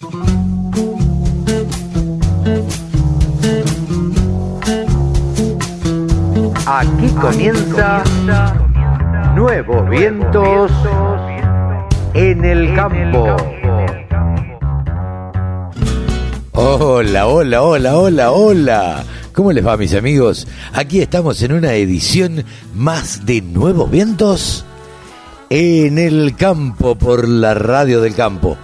Aquí comienza Nuevos Vientos en el Campo. Hola, hola, hola, hola, hola. ¿Cómo les va mis amigos? Aquí estamos en una edición más de Nuevos Vientos en el campo por la radio del campo.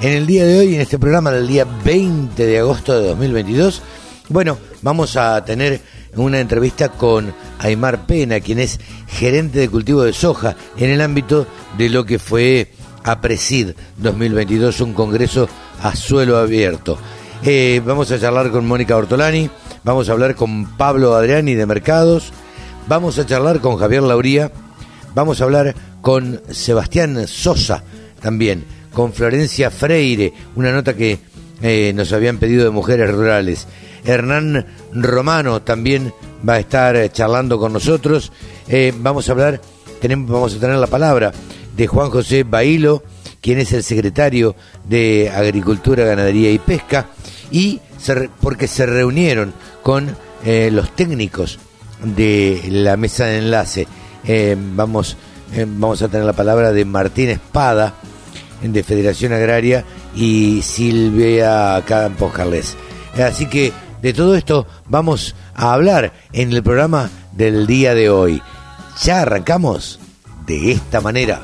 En el día de hoy, en este programa del día 20 de agosto de 2022, bueno, vamos a tener una entrevista con Aymar Pena, quien es gerente de cultivo de soja en el ámbito de lo que fue APRESID 2022, un congreso a suelo abierto. Eh, vamos a charlar con Mónica Ortolani, vamos a hablar con Pablo Adriani de Mercados, vamos a charlar con Javier Lauría, vamos a hablar con Sebastián Sosa también, con Florencia Freire, una nota que eh, nos habían pedido de mujeres rurales. Hernán Romano también va a estar eh, charlando con nosotros. Eh, vamos a hablar, tenemos, vamos a tener la palabra de Juan José Bailo, quien es el secretario de Agricultura, Ganadería y Pesca, y porque se reunieron con los técnicos de la mesa de enlace. vamos, vamos a tener la palabra de Martín Espada, de Federación Agraria, y Silvia Campos Carles. Así que de todo esto vamos a hablar en el programa del día de hoy. Ya arrancamos de esta manera.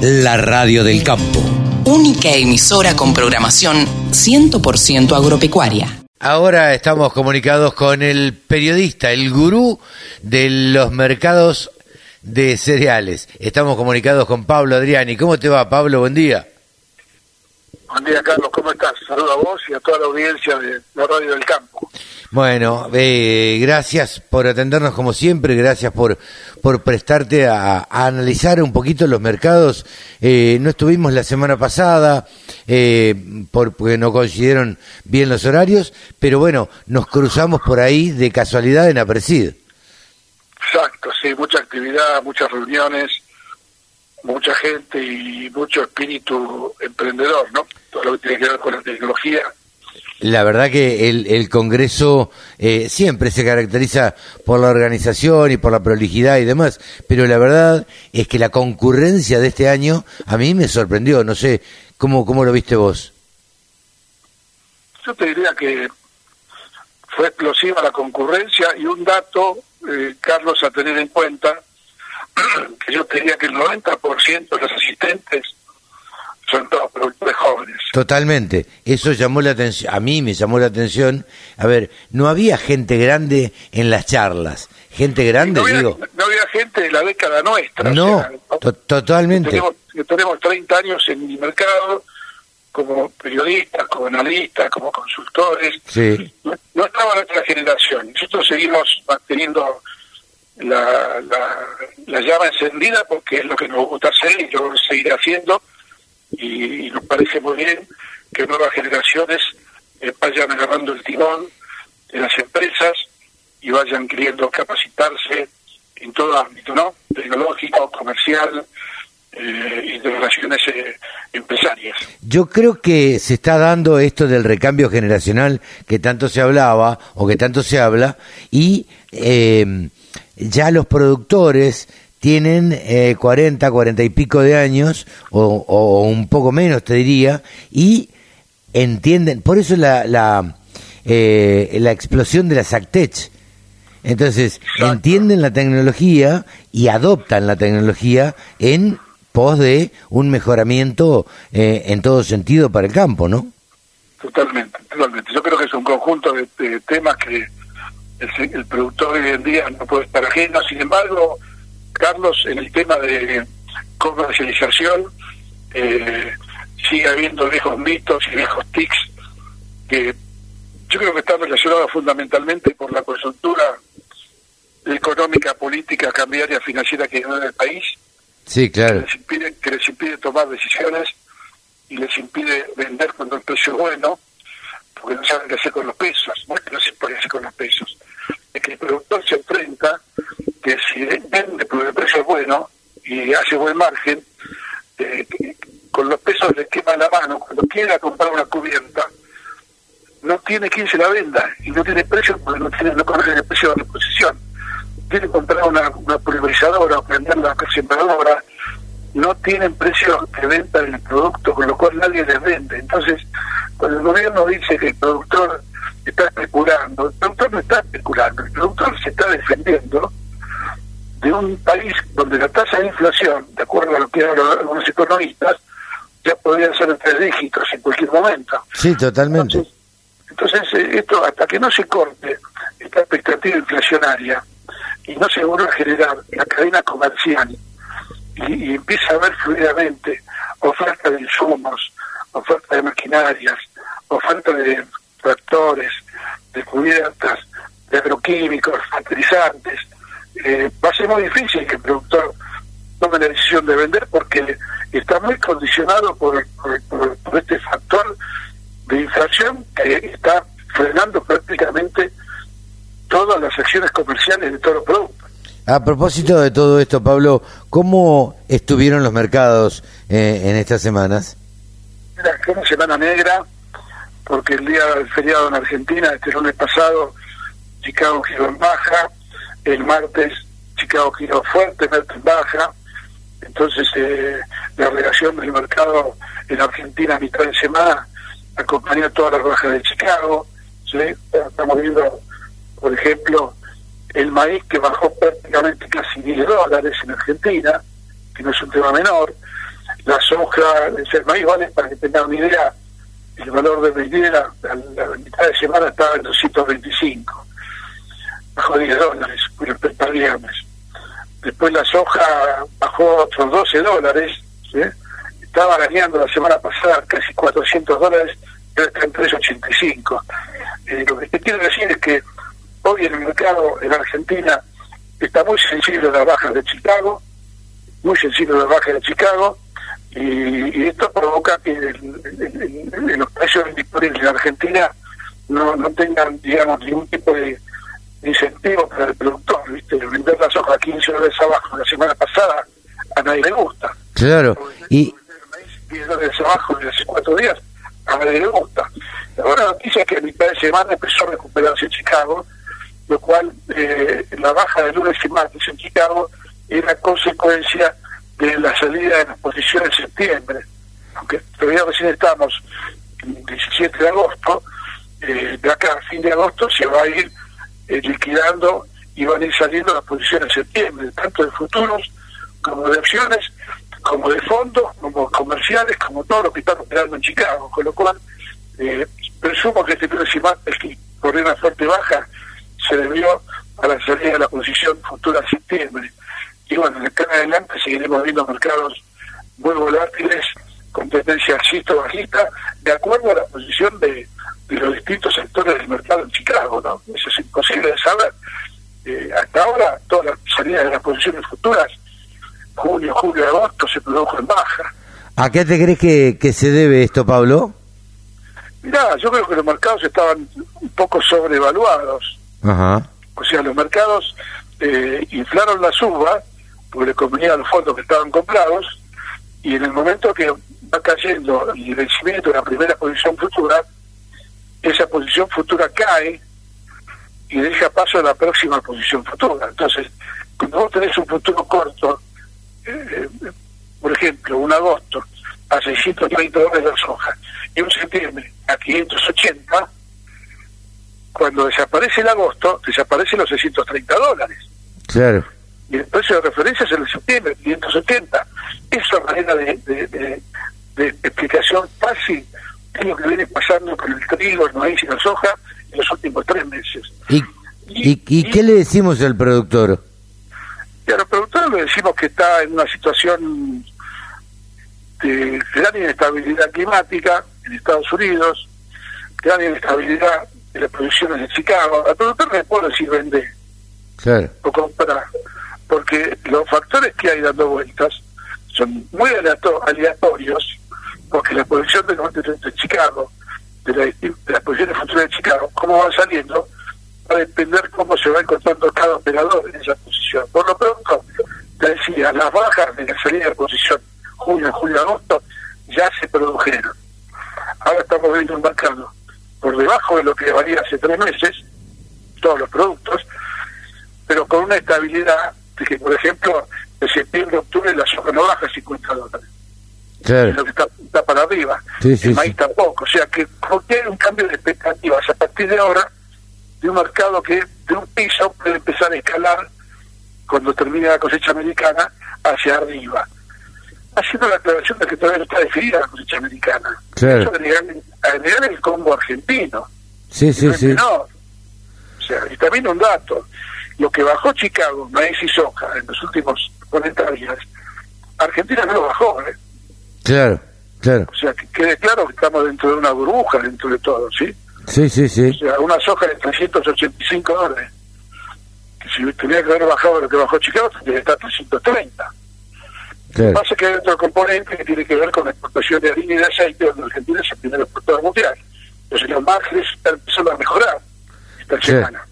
La radio del campo. Única emisora con programación 100% agropecuaria. Ahora estamos comunicados con el periodista, el gurú de los mercados de cereales. Estamos comunicados con Pablo Adriani. ¿Cómo te va, Pablo? Buen día. Buen día, Carlos. ¿Cómo estás? Saludos a vos y a toda la audiencia de la Radio del Campo. Bueno, eh, gracias por atendernos como siempre, gracias por, por prestarte a, analizar un poquito los mercados. Eh, no estuvimos la semana pasada eh, porque no coincidieron bien los horarios, pero bueno, nos cruzamos por ahí de casualidad en Apresid. Exacto, sí, mucha actividad, muchas reuniones, mucha gente y mucho espíritu emprendedor, ¿no? Todo lo que tiene que ver con la tecnología la verdad que el, el Congreso eh, siempre se caracteriza por la organización y por la prolijidad y demás, pero la verdad es que la concurrencia de este año a mí me sorprendió, no sé, ¿cómo, cómo lo viste vos? Yo te diría que fue explosiva la concurrencia y un dato, eh, Carlos, a tener en cuenta, que yo te diría que el 90% de los asistentes son todos productores jóvenes. Totalmente, eso llamó la atención, a mí me llamó la atención. A ver, no había gente grande en las charlas, gente grande, no había, digo. No había gente de la década nuestra. No, totalmente. Tenemos, tenemos 30 años en el mercado como periodistas, como analistas, como consultores. Sí. No, no estaba nuestra generación. Nosotros seguimos manteniendo la, la, la llama encendida porque es lo que nos gusta hacer y lo seguiré haciendo y, nos parece muy bien que nuevas generaciones eh, vayan agarrando el timón de las empresas y vayan queriendo capacitarse en todo ámbito, ¿no? Tecnológico, comercial eh, y de relaciones eh, empresarias. Yo creo que se está dando esto del recambio generacional que tanto se hablaba o que tanto se habla y ya los productores tienen eh, 40, 40 y pico de años, o, un poco menos te diría, y entienden, por eso la, la, eh, la explosión de las Actech. Entonces, entienden la tecnología y adoptan la tecnología en pos de un mejoramiento eh, en todo sentido para el campo, ¿no? Totalmente, totalmente. Yo creo que es un conjunto de, temas que el, el productor hoy en día no puede estar ajeno. Sin embargo, Carlos, en el tema de comercialización, eh, sigue habiendo viejos mitos y viejos tics que yo creo que están relacionados fundamentalmente por la coyuntura económica, política, cambiaria, financiera que hay en el país. Sí, claro. Que les, impide, que les impide tomar decisiones y les impide vender cuando el precio es bueno, porque no saben qué hacer con los pesos. No es que no se puede hacer con los pesos, es que el productor se enfrenta que si vende porque el precio es bueno y hace buen margen, con los pesos le quema la mano. Cuando quiera comprar una cubierta, no tiene quien se la venda y no tiene precio porque no tiene no conoce el precio de reposición. Tiene que comprar una, una pulverizadora o prender la sembradora, no tienen precio de venta del producto, con lo cual nadie les vende. Entonces, cuando el gobierno dice que el productor está especulando, el productor no está especulando, el productor se está defendiendo de un país donde la tasa de inflación, de acuerdo a lo que hablan algunos economistas, ya podría ser en tres dígitos en cualquier momento. Sí, totalmente. Entonces, eh, esto hasta que no se corte esta expectativa inflacionaria y no se vuelva a generar la cadena comercial y, y empieza a haber fluidamente oferta de insumos, oferta de maquinarias, oferta de tractores, de cubiertas, de agroquímicos, fertilizantes, eh, va a ser muy difícil que el productor tome la decisión de vender porque está muy condicionado por, por, por- por este factor de inflación que está frenando prácticamente todas las acciones comerciales de todos los productos. A propósito de todo esto, Pablo, ¿cómo estuvieron los mercados eh, en estas semanas? Fue una semana negra, porque el día del feriado en Argentina, este lunes pasado, Chicago giró en baja, el martes Chicago giró fuertemente en baja, entonces eh, la relación del mercado en Argentina a mitad de semana acompañó todas las bajas de Chicago, estamos viendo, por ejemplo, el maíz que bajó prácticamente casi 10 dólares en Argentina, que no es un tema menor, la soja, el maíz vale, para que tengan una idea, el valor de vendida a la mitad de semana estaba en 225, bajó 10 dólares respecto al viernes. Después la soja bajó otros 12 dólares, estaba ganando la semana pasada casi 400 dólares, ahora está en 385. Eh, lo que quiero decir es que hoy el mercado en Argentina está muy sensible a las bajas de Chicago, muy sensible a las bajas de Chicago, y, y esto provoca que el- el- el- los precios disponibles en Argentina no, no tengan, digamos, ningún tipo de incentivo para el productor, ¿viste? Vender la soja a 15 dólares abajo la semana pasada a nadie le gusta. Claro, y 10 dólares abajo de hace cuatro días, a nadie le gusta. La buena noticia es que a mitad de semana empezó a recuperarse en Chicago, lo cual eh, la baja de lunes y martes en Chicago era consecuencia de la salida de las posiciones en septiembre. Aunque todavía recién estamos en 17 de agosto, eh, de acá a fin de agosto se va a ir eh, liquidando y van a ir saliendo las posiciones en septiembre, tanto de futuros como de acciones, como de fondos, como comerciales, como todo lo que están operando en Chicago. Con lo cual, eh, presumo que este martes que corrió una fuerte baja se debió a la salida de la posición futura en septiembre. Y bueno, de acá en adelante seguiremos viendo mercados muy volátiles, con tendencia alcista o bajista, de acuerdo a la posición de, de los distintos sectores del mercado en Chicago, ¿no? Eso es imposible de saber. Eh, hasta ahora, todas las salidas de las posiciones futuras, junio, julio, agosto, se produjo en baja. ¿a qué te crees que, que se debe esto, Pablo? Mirá, yo creo que los mercados estaban un poco sobrevaluados. Ajá. O sea, los mercados eh, inflaron la suba porque convenía los fondos que estaban comprados y en el momento que va cayendo el vencimiento de la primera posición futura, esa posición futura cae y deja paso a la próxima posición futura. Entonces, cuando vos tenés un futuro corto, eh, por ejemplo, un agosto a 630 dólares la soja y un septiembre a 580, cuando desaparece el agosto, desaparecen los 630 dólares. Claro. Y el precio de referencia es el de septiembre, 570. Esa manera de, de, de- de explicación fácil es lo que viene pasando con el trigo, el maíz y la soja en los últimos tres meses. ¿Y, y, y qué le decimos al productor? Y a los productores le decimos que está en una situación de gran inestabilidad climática en Estados Unidos, gran inestabilidad de las producciones de Chicago. Al productor le puedo decir vende Claro. o comprar, porque los factores que hay dando vueltas son muy aleato- aleatorios porque la posición de, de, Chicago, de, la, de las posiciones futuras de Chicago, cómo van saliendo, va a depender cómo se va encontrando cada operador en esa posición. Por lo pronto, te decía, las bajas de la salida de posición junio, julio, agosto, ya se produjeron. Ahora estamos viendo un mercado por debajo de lo que valía hace tres meses, todos los productos, pero con una estabilidad que, por ejemplo, de septiembre a octubre la soja no baja 50 dólares. Claro. Es lo que está, está para arriba. Sí, sí, el maíz sí. tampoco. O sea que porque hay un cambio de expectativas a partir de ahora de un mercado que de un piso puede empezar a escalar cuando termine la cosecha americana hacia arriba. Haciendo la aclaración de que todavía no está definida la cosecha americana. Claro. Eso agregar, agregar el combo argentino. Sí, sí, No sí. menor. O sea, y también un dato. Lo que bajó Chicago, maíz y soja, en los últimos 40 días, Argentina no lo bajó, ¿eh? Claro, claro. O sea, que quede claro que estamos dentro de una burbuja, dentro de todo, ¿sí? Sí, sí, O sí. sea, una soja de 385 dólares. Que si tenía que haber bajado lo que bajó Chicago, tendría que estar 330. Lo que Claro. pasa es que hay otro componente que tiene que ver con la exportación de harina y de aceite, donde Argentina es el primer exportador mundial. Entonces los márgenes están empezando a mejorar esta semana.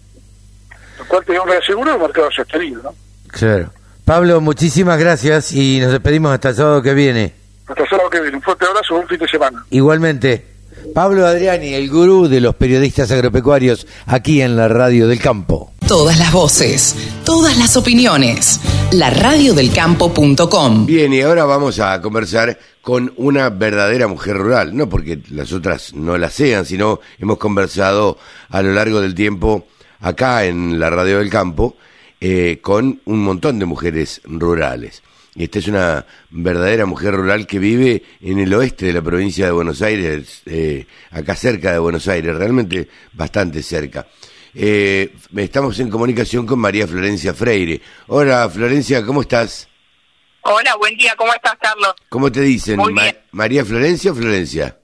Lo cual te da un reaseguro de mercado sostenido, ¿no? Claro. Pablo, muchísimas gracias y nos despedimos hasta el sábado que viene. Hasta el sábado que viene. Un fuerte abrazo, un fin de semana. Igualmente, Pablo Adriani, el gurú de los periodistas agropecuarios aquí en la Radio del Campo. Todas las voces, todas las opiniones. La radiodelcampo.com. Bien, y ahora vamos a conversar con una verdadera mujer rural, no porque las otras no la sean, sino hemos conversado a lo largo del tiempo acá en la Radio del Campo eh, con un montón de mujeres rurales. Y esta es una verdadera mujer rural que vive en el oeste de la provincia de Buenos Aires, eh, acá cerca de Buenos Aires, realmente bastante cerca. Eh, estamos en comunicación con María Florencia Freire. Hola Florencia, ¿cómo estás? Hola, buen día, ¿cómo estás, Carlos? ¿Cómo te dicen? Muy Ma- bien. ¿María Florencia o Florencia?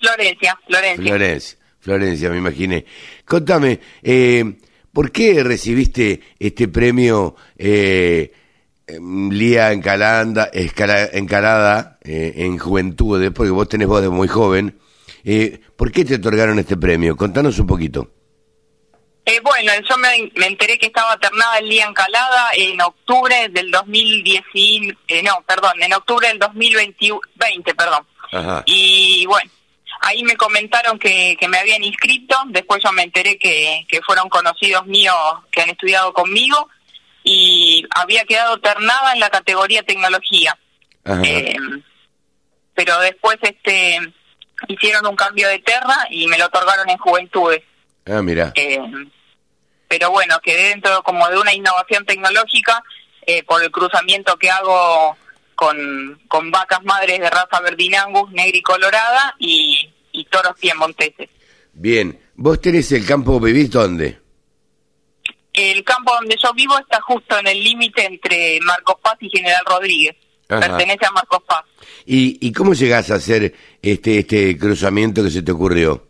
Florencia, Florencia. Florencia, Florencia, me imaginé. Contame, eh, ¿por qué recibiste este premio eh, em, Lía Encalanda, escala- Encalada eh, en Juventudes? Porque vos tenés voz de muy joven. Eh, ¿Por qué te otorgaron este premio? Contanos un poquito. Eh, bueno, yo me, me enteré que estaba ternada el día encalada en octubre del 2010, y- eh, no, perdón, en octubre del 2020, perdón. Ajá. Y bueno, ahí me comentaron que, que me habían inscrito, después yo me enteré que, que fueron conocidos míos que han estudiado conmigo y había quedado ternada en la categoría tecnología. Eh, pero después este hicieron un cambio de terna y me lo otorgaron en juventudes. Ah, mira. Eh, pero bueno, quedé dentro como de una innovación tecnológica eh, por el cruzamiento que hago con, con vacas madres de raza verdinangus, negra y colorada y, y toros piemonteses. Bien. ¿Vos tenés el campo, vivís dónde? El campo donde yo vivo está justo en el límite entre Marcos Paz y General Rodríguez. Ajá. Pertenece a Marcos Paz. ¿Y, ¿Y cómo llegás a hacer este, este cruzamiento que se te ocurrió?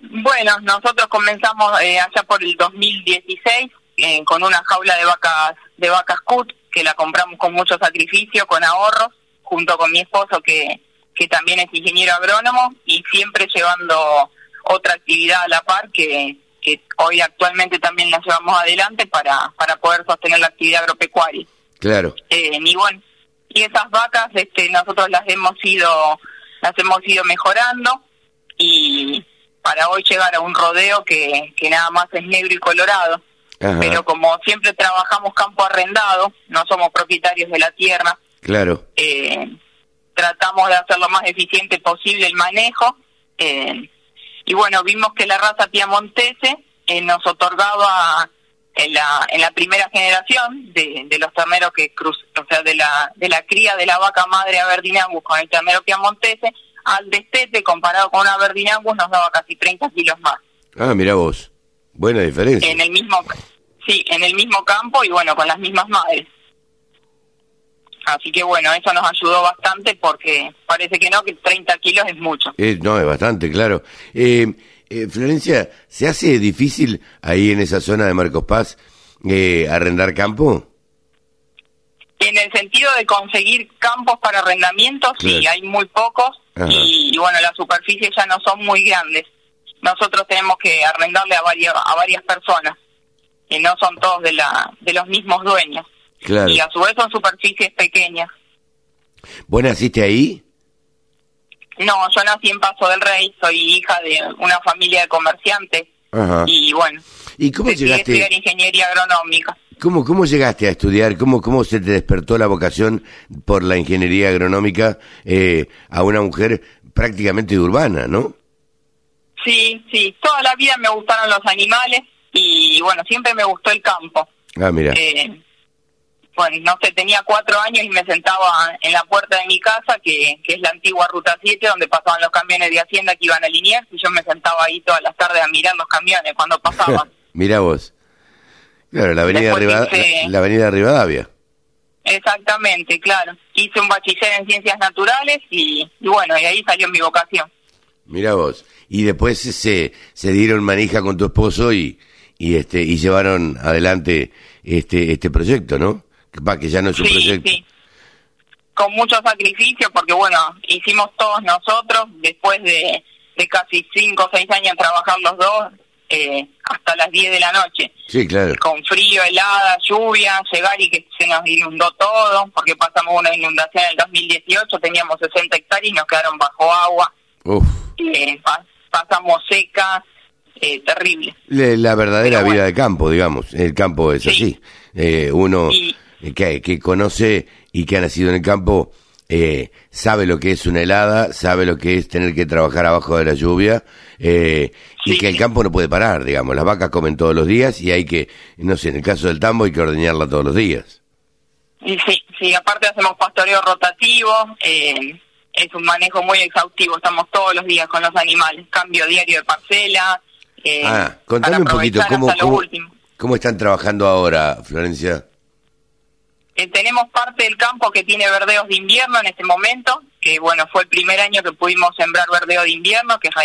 Bueno, nosotros comenzamos eh, allá por el 2016 eh, con una jaula de vacas de vacas cut que la compramos con mucho sacrificio, con ahorros, junto con mi esposo que, que también es ingeniero agrónomo y siempre llevando otra actividad a la par que, que hoy actualmente también la llevamos adelante para, para poder sostener la actividad agropecuaria. Claro. Eh, y bueno, y esas vacas este, nosotros las hemos ido las hemos ido mejorando y para hoy llegar a un rodeo que, que nada más es negro y colorado Ajá. pero como siempre trabajamos campo arrendado no somos propietarios de la tierra Claro. eh, tratamos de hacer lo más eficiente posible el manejo eh, y bueno vimos que la raza piamontese eh, nos otorgaba en la en la primera generación de, de los terneros que cruz o sea de la de la cría de la vaca madre Aberdinangus con el ternero piamontese al destete comparado con una Aberdinangus nos daba casi 30 kilos más Ah, mira vos. Buena diferencia. en el mismo sí en el mismo campo y bueno con las mismas madres así que bueno eso nos ayudó bastante porque parece que no que 30 kilos es mucho Eh, no, es bastante, claro. Eh, eh, Florencia, ¿se hace difícil ahí en esa zona de Marcos Paz eh, arrendar campo? En el sentido de conseguir campos para arrendamiento, sí, Claro. hay muy pocos y, y bueno, las superficies ya no son muy grandes. Nosotros tenemos que arrendarle a varias, a varias personas y no son todos de, la, de los mismos dueños. Claro. Y a su vez son superficies pequeñas. ¿Vos naciste ahí? No, yo nací en Paso del Rey, soy hija de una familia de comerciantes Ajá. y bueno, ¿Y cómo decidí estudiar llegaste? ingeniería agronómica. ¿Cómo, cómo llegaste a estudiar? ¿Cómo, ¿Cómo se te despertó la vocación por la ingeniería agronómica eh, a una mujer prácticamente urbana, no? Sí, sí, toda la vida me gustaron los animales y bueno, siempre me gustó el campo. Ah, mira. Eh, bueno, no sé, tenía cuatro años y me sentaba en la puerta de mi casa, que, que es la antigua Ruta 7, donde pasaban los camiones de Hacienda que iban a Liniers, y yo me sentaba ahí todas las tardes a mirar los camiones cuando pasaban. Mira vos. Claro, la avenida, hice- la, la avenida Rivadavia. Exactamente, claro. Hice un bachiller en ciencias naturales y, y bueno, y ahí salió mi vocación. Mira vos. Y después se, se dieron manija con tu esposo y, y este y llevaron adelante este este proyecto, ¿no? Que, que ya no es un Sí, proyecto. sí. Con mucho sacrificio, porque bueno, hicimos todos nosotros, después de, de casi cinco o seis años trabajar los dos, eh, hasta las 10 de la noche. Sí, claro. Con frío, helada, lluvia, llegar y que se nos inundó todo, porque pasamos una inundación en el 2018, teníamos 60 hectáreas y nos quedaron bajo agua, Uf. eh, pa- pasamos seca, eh, terrible. Le- La verdadera bueno. vida de campo, digamos. El campo es Sí. así. Eh, uno Y- que, que conoce y que ha nacido en el campo eh, sabe lo que es una helada, sabe lo que es tener que trabajar abajo de la lluvia eh, y Sí, que el campo no puede parar, digamos. Las vacas comen todos los días y hay que, no sé, en el caso del tambo hay que ordeñarla todos los días. Y sí, sí, aparte hacemos pastoreo rotativo, eh, es un manejo muy exhaustivo, estamos todos los días con los animales, cambio diario de parcela. Eh, ah, contame un poquito cómo, cómo, están trabajando ahora, Florencia. Eh, tenemos parte del campo que tiene verdeos de invierno en este momento, que bueno, fue el primer año que pudimos sembrar verdeo de invierno, que es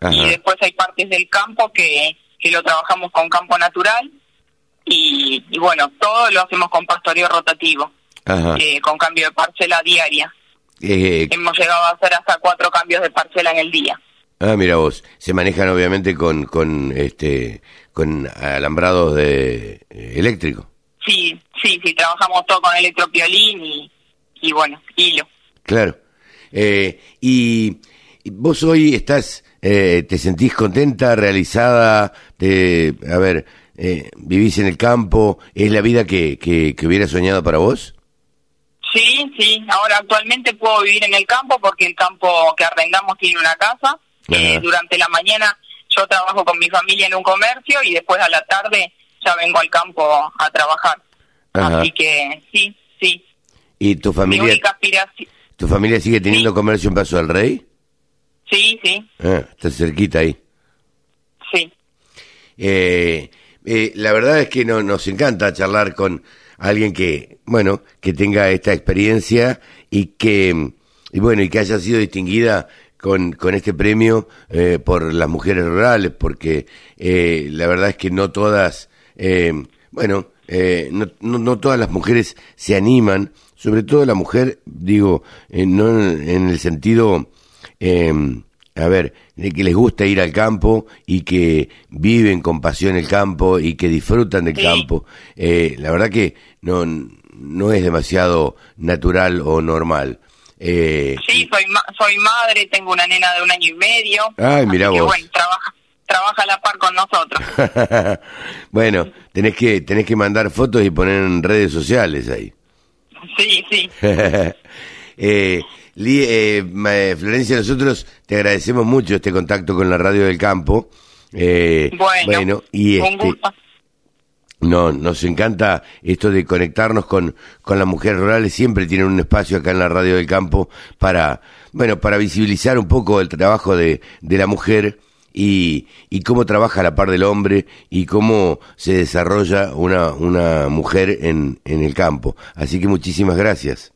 Ajá. y después hay partes del campo que, que lo trabajamos con campo natural, y, y bueno, todo lo hacemos con pastoreo rotativo, Ajá. eh, con cambio de parcela diaria. Eh, Hemos llegado a hacer hasta cuatro cambios de parcela en el día. Ah, mira vos, se manejan obviamente con con este con alambrados de eh, eléctrico. Sí, sí, sí, trabajamos todo con electropiolín y, y bueno, hilo. Claro. Eh, y, vos hoy estás eh, te sentís contenta, realizada, te, a ver, eh, vivís en el campo, es la vida que que, que hubieras soñado para vos. Sí, sí, ahora actualmente puedo vivir en el campo porque el campo que arrendamos tiene una casa. Eh, durante la mañana yo trabajo con mi familia en un comercio y después a la tarde ya vengo al campo a trabajar. Ajá. Así que sí, sí. Y tu Mi familia única aspiración. tu familia sigue teniendo Sí. comercio en Paso del Rey. Sí, sí, Ah, está cerquita ahí. sí. Eh, eh, la verdad es que no, nos encanta charlar con alguien que, bueno, que tenga esta experiencia y que, y bueno, y que haya sido distinguida con, con este premio eh, por las mujeres rurales, porque eh, la verdad es que no todas, eh, bueno, eh, no, no, no todas las mujeres se animan, sobre todo la mujer, digo, eh, no en, en el sentido eh, a ver, de que les gusta ir al campo y que viven con pasión el campo y que disfrutan del campo. Eh, la verdad que no, no es demasiado natural o normal. Eh, Sí, soy, ma- soy madre, tengo una nena de un año y medio. Ay, que, vos. bueno, trabaja, trabaja a la par con nosotros. bueno, tenés que, tenés que mandar fotos y poner en redes sociales ahí. Sí, sí. eh, Li- eh, eh, Florencia, nosotros te agradecemos mucho este contacto con la radio del campo. Eh, Bueno, y un este, gusto. No, nos encanta esto de conectarnos con, con las mujeres rurales. Siempre tienen un espacio acá en la Radio del Campo para, bueno, para visibilizar un poco el trabajo de, de la mujer y, y cómo trabaja a la par del hombre y cómo se desarrolla una, una mujer en, en el campo. Así que muchísimas gracias.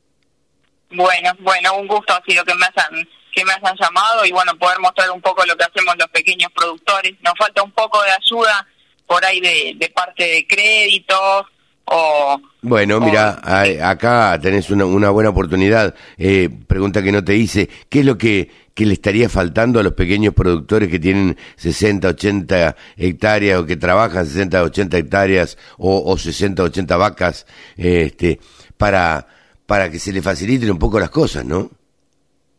Bueno, bueno, un gusto ha sido que me hayan que me hayan llamado y bueno, poder mostrar un poco lo que hacemos los pequeños productores. Nos falta un poco de ayuda por ahí de, de parte de créditos o Bueno, mira, acá tenés una, una buena oportunidad. Eh, pregunta que no te hice, ¿qué es lo que, que le estaría faltando a los pequeños productores que tienen 60, 80 hectáreas o que trabajan 60, 80 hectáreas o, o 60, 80 vacas eh, este, para, para que se les faciliten un poco las cosas, ¿no?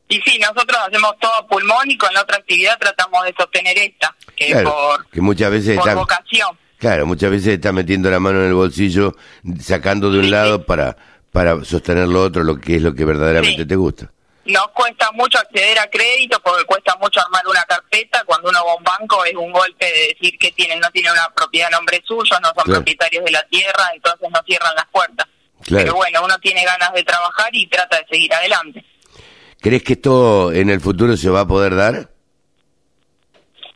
Y sí, nosotros hacemos todo pulmón y con la otra actividad tratamos de sostener esta, que Claro, por, que muchas veces por están, vocación. claro, muchas veces está metiendo la mano en el bolsillo, sacando de un Sí, lado sí. para, para sostener lo otro, lo que es lo que verdaderamente Sí. te gusta. Nos cuesta mucho acceder a crédito porque cuesta mucho armar una carpeta. Cuando uno va a un banco es un golpe de decir que tienen, no tienen una propiedad a nombre suyo, no son Claro. propietarios de la tierra, entonces no cierran las puertas. Claro. Pero bueno, uno tiene ganas de trabajar y trata de seguir adelante. ¿Crees que esto en el futuro se va a poder dar?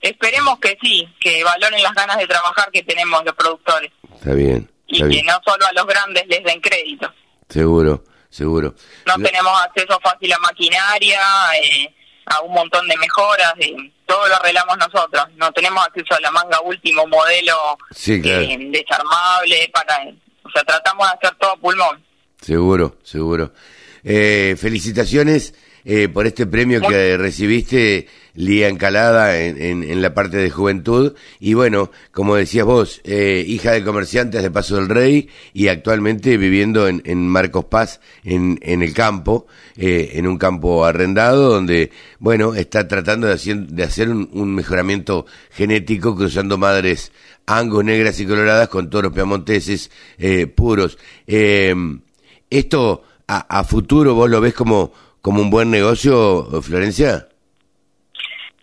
Esperemos que sí, que valoren las ganas de trabajar que tenemos los productores Está bien, y que no solo a los grandes les den crédito. Seguro, seguro. No La- tenemos acceso fácil a maquinaria, eh, a un montón de mejoras, eh, todo lo arreglamos nosotros. No tenemos acceso a la manga último modelo Sí, claro. eh, desarmable, para, o sea, tratamos de hacer todo a pulmón. Seguro, seguro. Eh, felicitaciones eh, por este premio que recibiste, Lía Encalada, en, en, la parte de juventud. Y bueno, como decías vos, eh, hija de comerciantes de Paso del Rey y actualmente viviendo en, en Marcos Paz, en, en el campo, eh, en un campo arrendado, donde, bueno, está tratando de hacer, de hacer un, mejoramiento genético cruzando madres angus negras y coloradas con toros piamonteses eh, puros. Eh, ¿Esto a, a futuro vos lo ves como, como un buen negocio, Florencia?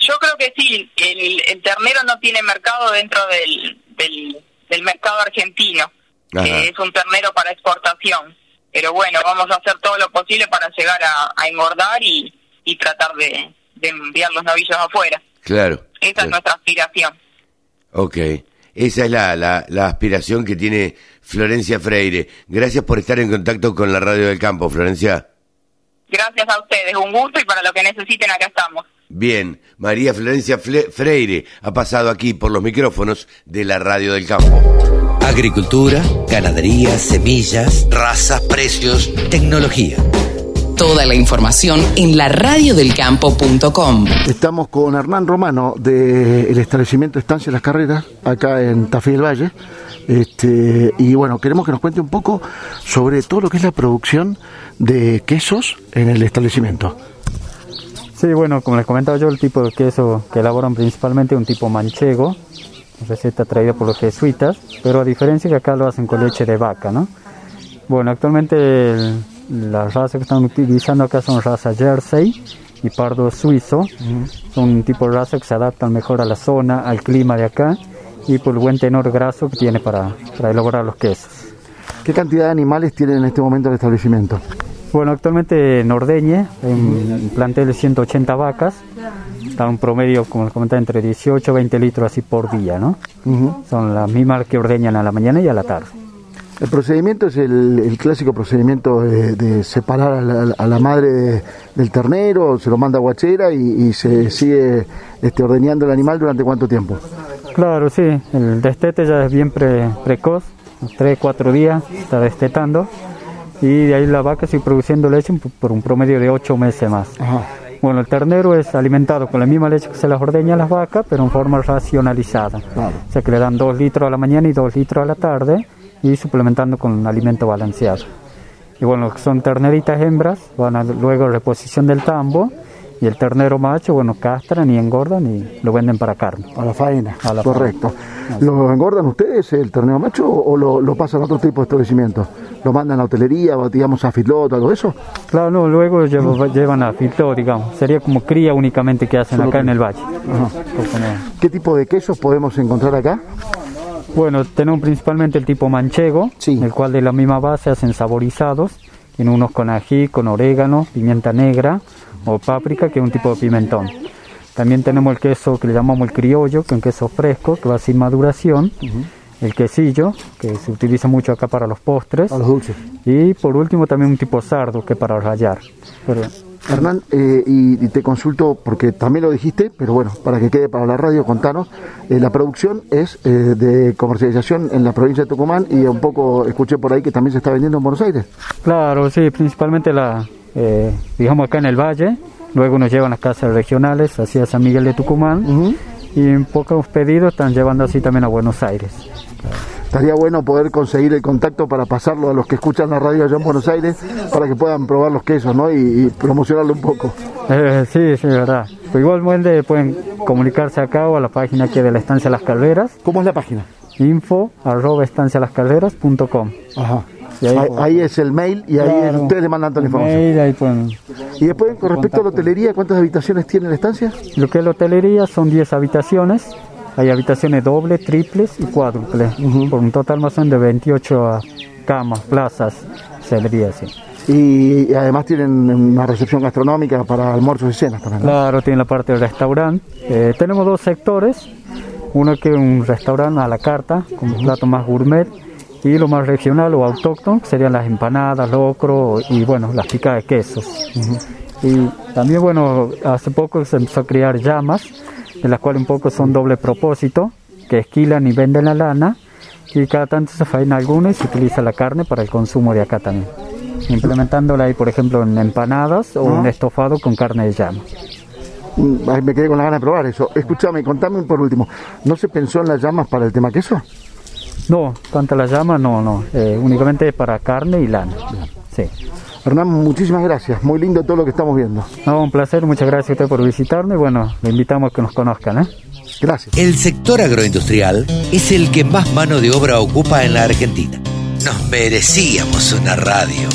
Yo creo que sí, el, el ternero no tiene mercado dentro del, del, del mercado argentino, Ajá. que es un ternero para exportación. Pero bueno, vamos a hacer todo lo posible para llegar a, a engordar y, y tratar de, de enviar los novillos afuera. Claro. Esa claro. es nuestra aspiración. Ok. Esa es la, la, la aspiración que tiene Florencia Freire. Gracias por estar en contacto con la Radio del Campo, Florencia. Gracias a ustedes, un gusto y para lo que necesiten acá estamos. Bien, María Florencia Fle- Freire ha pasado aquí por los micrófonos de la Radio del Campo. Agricultura, ganadería, semillas, razas, precios, tecnología. Toda la información en laradiodelcampo.com. Estamos con Hernán Romano del establecimiento Estancia Las Carreras, acá en Tafí del Valle. Este, y bueno, queremos que nos cuente un poco sobre todo lo que es la producción de quesos en el establecimiento. Sí, bueno, como les comentaba yo, el tipo de queso que elaboran principalmente es un tipo manchego, receta traída por los jesuitas, pero a diferencia que acá lo hacen con leche de vaca, ¿no? Bueno, actualmente el- las razas que están utilizando acá son raza Jersey y pardo suizo, son un tipo de raza que se adaptan mejor a la zona, al clima de acá y por el buen tenor graso que tiene para, para elaborar los quesos. ¿Qué cantidad de animales tienen en este momento el establecimiento? Bueno, actualmente en Ordeñe hay un plantel de 180 vacas, está un promedio, como les comentaba, entre 18 y 20 litros así por día, ¿no? Son las mismas que ordeñan a la mañana y a la tarde. El procedimiento es el, el clásico procedimiento de, de separar a la, a la madre de- del ternero, se lo manda a guachera y, y se sigue este, ordeñando el animal durante cuánto tiempo. Claro, sí, el destete ya es bien pre- precoz, 3, 4 días está destetando y de ahí la vaca sigue produciendo leche por- un promedio de 8 meses más. Bueno, el ternero es alimentado con la misma leche que se las ordeña a las vacas, pero en forma racionalizada. Claro. O sea que le dan 2 litros a la mañana y 2 litros a la tarde y suplementando con un alimento balanceado. Y bueno, son terneritas hembras van a luego a reposición del tambo y el ternero macho, bueno, castran y engordan y lo venden para carne. A la faena, A la correcto. ¿Lo engordan ustedes el ternero macho o lo, lo pasan a otro tipo de establecimiento? ¿Lo mandan a hotelería o digamos a Fitlot o algo de eso? Claro, no, luego llevan a filtro, digamos. Sería como cría únicamente que hacen Solo acá en el valle. No- ¿Qué tipo de quesos podemos encontrar acá? Bueno, tenemos principalmente el tipo manchego, Sí. el cual de la misma base hacen saborizados. Tiene unos con ají, con orégano, pimienta negra o páprica, que es un tipo de pimentón. También tenemos el queso que le llamamos el criollo, que es un queso fresco, que va sin maduración. El quesillo, que se utiliza mucho acá para los postres. A los dulces. Y por último también un tipo sardo, que es para rallar. Pero Hernán, eh, y, te consulto, porque también lo dijiste, pero bueno, para que quede para la radio, contanos, eh, la producción es eh, de comercialización en la provincia de Tucumán y un poco escuché por ahí que también se está vendiendo en Buenos Aires. Claro, sí, principalmente la, digamos acá en el Valle, luego nos llevan las casas regionales hacia San Miguel de Tucumán y en pocos pedidos están llevando así también a Buenos Aires estaría bueno poder conseguir el contacto para pasarlo a los que escuchan la radio allá en Buenos Aires para que puedan probar los quesos ¿no? y, promocionarlo un poco. Eh, sí, sí, verdad. Pues igualmente pueden comunicarse acá o a la página aquí de la Estancia Las Calderas. ¿Cómo es la página? Info arroba estancialascalderas.com. Ajá. Ahí, es el mail y ahí ustedes le mandan toda la información. y después, con respecto a la hotelería, ¿cuántas habitaciones tiene la estancia? Lo que es la hotelería son 10 habitaciones hay habitaciones dobles, triples y cuádruples, por un total más o menos de 28 camas, plazas, sería así. Y además tienen una recepción gastronómica para almuerzos y cenas también. Claro, tiene la parte del restaurante. Eh, tenemos dos sectores, uno que es un restaurante a la carta, con un plato más gourmet, y lo más regional o autóctono serían las empanadas, locro y bueno, las picas de quesos. Y también bueno, hace poco se empezó a criar llamas, de las cuales un poco son doble propósito, que esquilan y venden la lana, y cada tanto se faena alguna y se utiliza la carne para el consumo de acá también. Implementándola ahí, por ejemplo, en empanadas o un estofado con carne de llama. Mm, me quedé con la gana de probar eso. Escúchame, contame por último, ¿no se pensó en las llamas para el tema queso? No, tanto las llamas no, no, eh, únicamente para carne y lana. Sí. Hernán, muchísimas gracias. Muy lindo todo lo que estamos viendo. No, un placer. Muchas gracias a usted por visitarme. Bueno, le invitamos a que nos conozcan. ¿eh? Gracias. El sector agroindustrial es el que más mano de obra ocupa en la Argentina. Nos merecíamos una radio.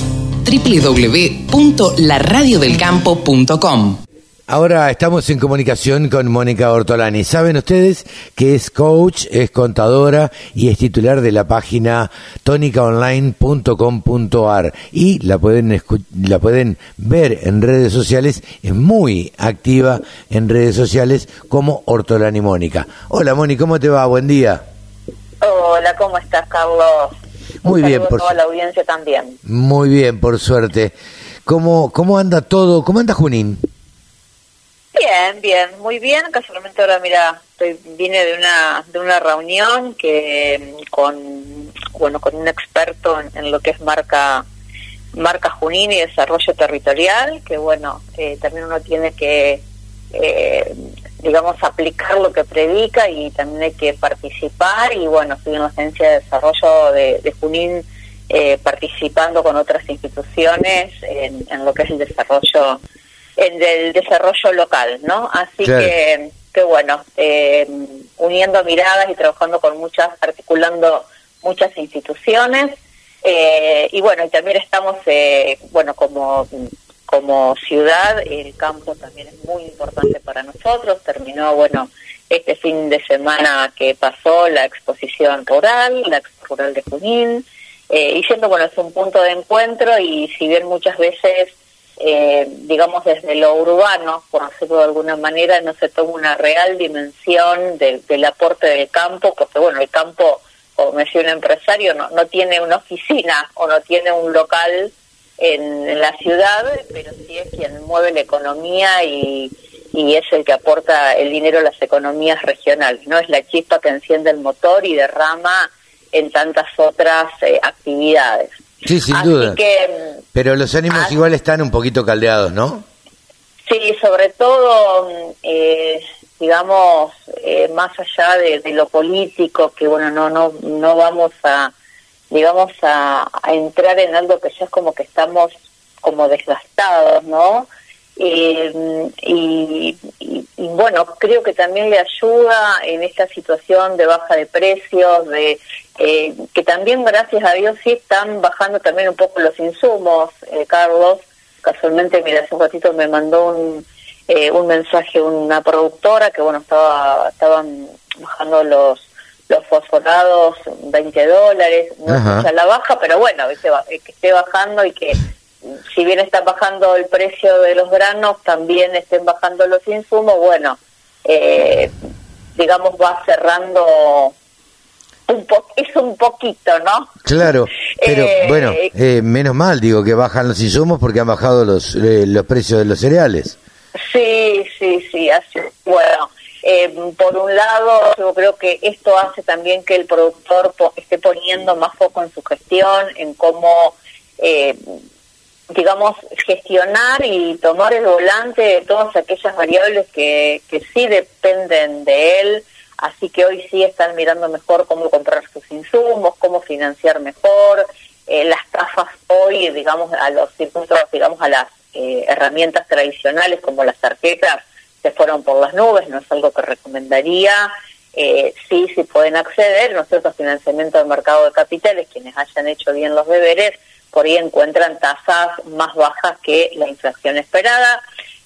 www.laradiodelcampo.com Ahora estamos en comunicación con Mónica Ortolani. Saben ustedes que es coach, es contadora y es titular de la página tonicaonline.com.ar y la pueden la pueden ver en redes sociales, es muy activa en redes sociales como Ortolani Mónica. Hola Mónica, ¿cómo te va? Buen día. Hola, ¿cómo estás, Carlos? Muy bien, por toda la audiencia también. Muy bien, por suerte. ¿Cómo cómo anda todo? ¿Cómo anda Junín? Bien, bien, muy bien. Casualmente ahora, mira, estoy, vine de una de una reunión que con bueno con un experto en, lo que es marca marca Junín y desarrollo territorial, que bueno, eh, también uno tiene que eh, digamos aplicar lo que predica y también hay que participar y bueno, estoy en la agencia de desarrollo de, Junín eh, participando con otras instituciones en, en lo que es el desarrollo en el desarrollo local, ¿no? Así que, que bueno, eh, uniendo miradas y trabajando con muchas, articulando muchas instituciones. Eh, y bueno, y también estamos, eh, bueno, como, como ciudad, el campo también es muy importante para nosotros. Terminó, bueno, este fin de semana que pasó la exposición rural, la expo rural de Junín, y siendo, bueno, es un punto de encuentro y si bien muchas veces eh, digamos, desde lo urbano, por decirlo de alguna manera, no se toma una real dimensión del aporte del campo, porque, bueno, el campo, como decía un empresario, no, no tiene una oficina o no tiene un local en, la ciudad, pero sí es quien mueve la economía y, y es el que aporta el dinero a las economías regionales, ¿no? Es la chispa que enciende el motor y derrama en tantas otras eh, actividades. Sí, sin duda. Pero los ánimos igual están un poquito caldeados, ¿no? Sí, sobre todo, eh, digamos, eh, más allá de, lo político, que bueno, no, no, no vamos a, digamos, a, entrar en algo que ya es como que estamos como desgastados, ¿no? Eh, y, bueno, creo que también le ayuda en esta situación de baja de precios, de eh, que también gracias a Dios sí están bajando también un poco los insumos, eh, Carlos. Casualmente, mira, hace un ratito me mandó un, eh, un mensaje una productora que, bueno, estaba estaban bajando los los fosforados 20 dólares, no es la baja, pero bueno, que esté bajando y que si bien está bajando el precio de los granos, también estén bajando los insumos, bueno, digamos, va cerrando un po es un poquito, ¿no? Claro, pero Eh, bueno, eh, menos mal digo que bajan los insumos porque han bajado los, eh, los precios de los cereales. Sí, sí, sí, así. Bueno, eh, por un lado, yo creo que esto hace también que el productor po- esté poniendo más foco en su gestión, en cómo, eh, digamos, gestionar y tomar el volante de todas aquellas variables que, que sí dependen de él. Así que hoy sí están mirando mejor cómo comprar sus insumos, cómo financiar mejor. Eh, las tafas hoy, digamos, a los circuitos, digamos, a las eh, herramientas tradicionales como las tarjetas se fueron por las nubes, no es algo que recomendaría. Eh, sí, sí pueden acceder, nosotros financiamiento del mercado de capitales, quienes hayan hecho bien los deberes, por ahí encuentran tasas más bajas que la inflación esperada,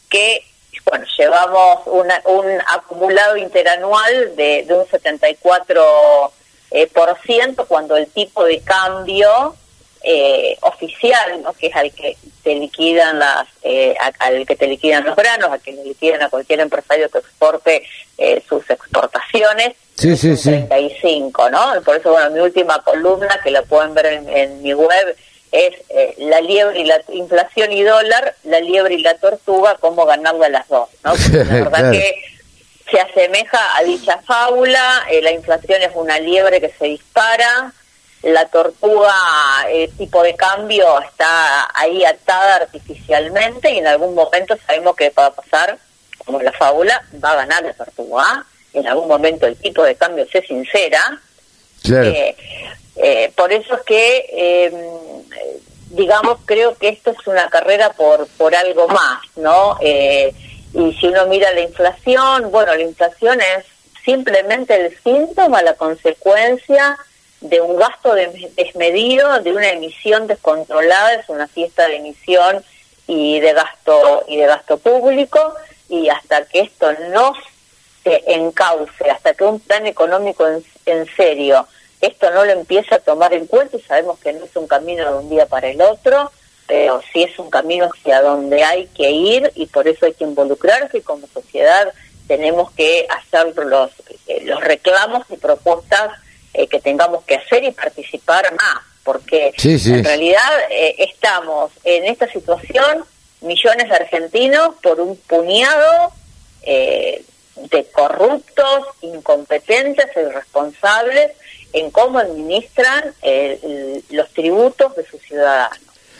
que, bueno, llevamos una- un acumulado interanual de, de un 74 eh, por ciento cuando el tipo de cambio eh, oficial, ¿no? que es al que te liquidan las, eh, a- al que te liquidan los granos, a que le liquidan a cualquier empresario que exporte eh, sus exportaciones, Sí, sí, sí. 35, ¿no? Por eso, bueno, mi última columna, que la pueden ver en, en mi web, es eh, la liebre y la inflación y dólar, la liebre y la tortuga, cómo ganarle a las dos, ¿no? Porque la verdad Claro. que se asemeja a dicha fábula, eh, la inflación es una liebre que se dispara, la tortuga, eh, tipo de cambio, está ahí atada artificialmente y en algún momento sabemos que va a pasar, como la fábula, va a ganar la tortuga. En algún momento el tipo de cambio se sincera. Claro. Eh, eh, por eso es que, eh, digamos, creo que esto es una carrera por, por algo más, ¿no? Eh, y si uno mira la inflación, bueno, la inflación es simplemente el síntoma, la consecuencia de un gasto de- desmedido, de una emisión descontrolada, es una fiesta de emisión y de gasto y de gasto público y hasta que esto no se encauce, hasta que un plan económico en, en serio esto no lo empieza a tomar en cuenta y sabemos que no es un camino de un día para el otro, pero sí es un camino hacia donde hay que ir y por eso hay que involucrarse y como sociedad tenemos que hacer los, eh, los reclamos y propuestas eh, que tengamos que hacer y participar más, porque Sí, sí. en realidad eh, estamos en esta situación millones de argentinos por un puñado eh, de corruptos, incompetentes e irresponsables en cómo administran eh, el- los tributos de sus ciudadanos.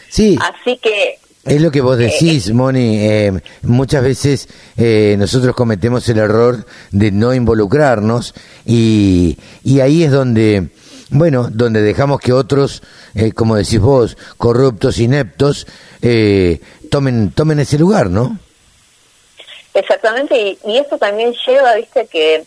Sí, Así que es lo que vos decís, Moni. eh, muchas veces eh, nosotros cometemos el error de no involucrarnos y, y ahí es donde, bueno, donde dejamos que otros, eh, como decís vos, corruptos, ineptos, eh, tomen, tomen ese lugar, ¿no? Exactamente, y, y esto también lleva, viste, que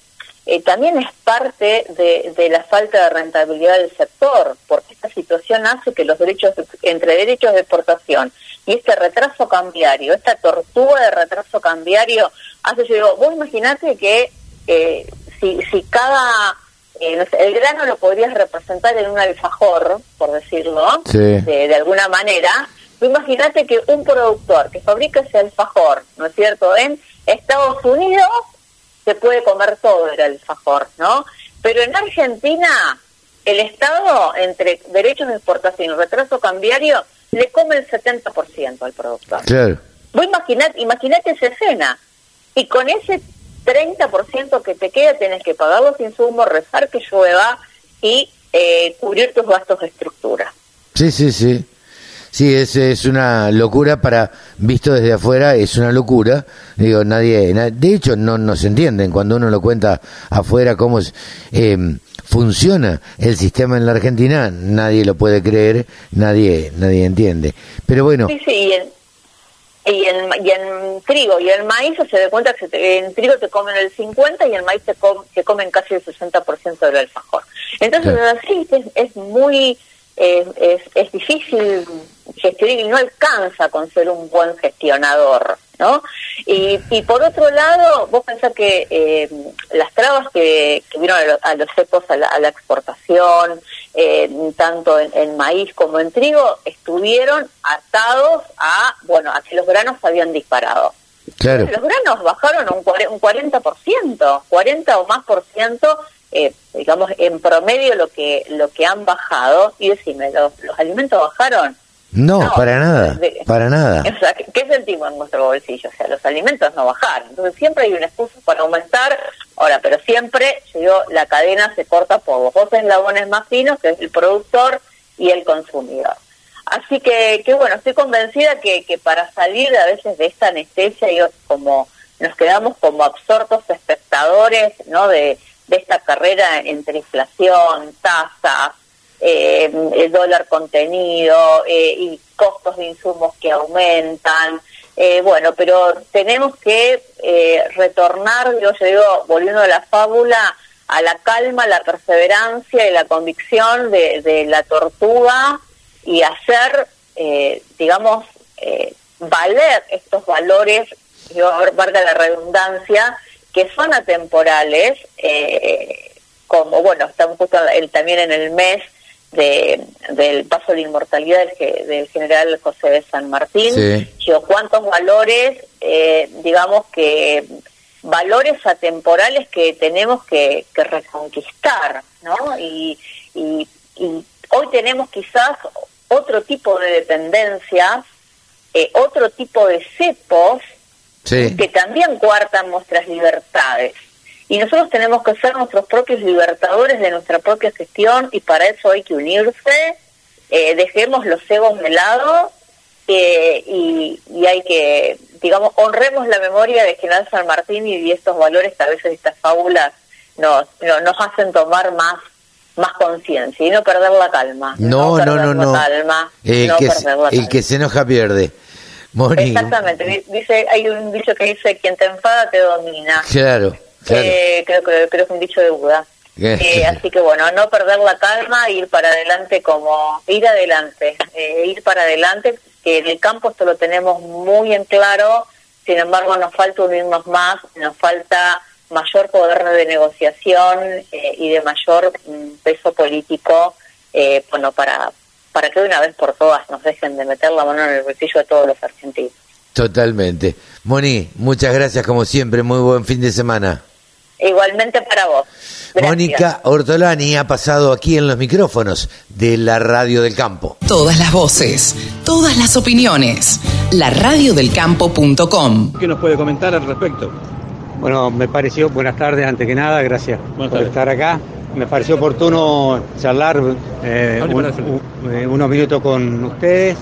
eh, también es parte de, de la falta de rentabilidad del sector, porque esta situación hace que los derechos, de- entre derechos de exportación y este retraso cambiario, esta tortuga de retraso cambiario, hace, yo digo, vos imaginate que eh, si, si cada, eh, no sé, el grano lo podrías representar en un alfajor, por decirlo, Sí. de, de alguna manera, tú imagínate que un productor que fabrica ese alfajor, ¿no es cierto?, en Estados Unidos se puede comer todo el alfajor, ¿no? Pero en Argentina, el Estado, entre derechos de exportación y retraso cambiario, le come el 70% al productor. Claro. Vos imaginate, imaginate esa escena. Y con ese 30% que te queda tenés que pagar los insumos, rezar que llueva y eh, cubrir tus gastos de estructura. Sí, sí, sí. Sí, es, es una locura para, visto desde afuera, es una locura. Digo, nadie, na- de hecho no nos entienden cuando uno lo cuenta afuera cómo es, eh, funciona el sistema en la Argentina, nadie lo puede creer, nadie, nadie entiende. Pero bueno, Sí, sí, y en, y en, y en trigo y en maíz se da cuenta que se te- en trigo te comen el 50 y en maíz te, com- te comen casi el 60% del alfajor. Entonces, Claro. así es, es muy, eh, es, es difícil gestionar y no alcanza con ser un buen gestionador, ¿no? Y, y por otro lado, vos pensás que eh, las trabas que, que vieron a, lo- a los secos a la, a la exportación, eh, tanto en, en maíz como en trigo, estuvieron atados a, bueno, a que los granos habían disparado. claro, Los granos bajaron un, un 40%, 40 o más por ciento eh, digamos, en promedio lo que lo que han bajado, y decime, ¿los, los alimentos bajaron? No, para nada, para nada. O sea, ¿qué sentimos en nuestro bolsillo? O sea, los alimentos no bajaron. Entonces siempre hay un excusa para aumentar. Ahora, pero siempre, yo la cadena se corta por los dos eslabones más finos, que es el productor y el consumidor. Así que, que bueno, estoy convencida que, que para salir a veces de esta anestesia, yo como nos quedamos como absortos espectadores, ¿no? De, de esta carrera entre inflación, tasas, eh, el dólar contenido eh, y costos de insumos que aumentan. Eh, bueno, pero tenemos que retornar, yo digo, volviendo a la fábula, a la calma, la perseverancia y la convicción de, la tortuga y hacer, digamos, valer estos valores, yo valga la redundancia, que son atemporales, como, bueno, estamos justo también en el mes de, del paso de inmortalidad del, del, general José de San Martín. Yo, cuántos valores, eh, digamos que valores atemporales que tenemos que, que reconquistar, ¿no? Y, y, hoy tenemos quizás otro tipo de dependencias, eh, otro tipo de cepos que también cuartan nuestras libertades y nosotros tenemos que ser nuestros propios libertadores de nuestra propia gestión y para eso hay que unirse, eh, dejemos los egos de lado eh, y, hay que, digamos, honremos la memoria de General San Martín y estos valores que a veces estas fábulas nos, nos hacen tomar más más conciencia y no perder la calma. No, no, no, no. Calma, el, que, el que se enoja pierde. Exactamente. Dice, hay un dicho que dice, quien te enfada te domina. Claro. Eh, creo, que, creo que es un dicho de Buda. Eh, así que bueno, no perder la calma, ir para adelante como, ir adelante, eh, ir para adelante, que en el campo esto lo tenemos muy en claro, sin embargo nos falta unirnos más, nos falta mayor poder de negociación y de mayor mm, peso político, bueno, para, para que de una vez por todas nos dejen de meter la mano en el bolsillo de todos los argentinos. Totalmente. Moni, muchas gracias como siempre, muy buen fin de semana. Igualmente para vos. Mónica Ortolani ha pasado aquí en los micrófonos de la Radio del Campo. Todas las voces, todas las opiniones. La radiodelcampo.com. ¿Qué nos puede comentar al respecto? Bueno, me pareció, buenas tardes, antes que nada, gracias por estar acá. Me pareció oportuno charlar eh, eh, unos minutos con ustedes.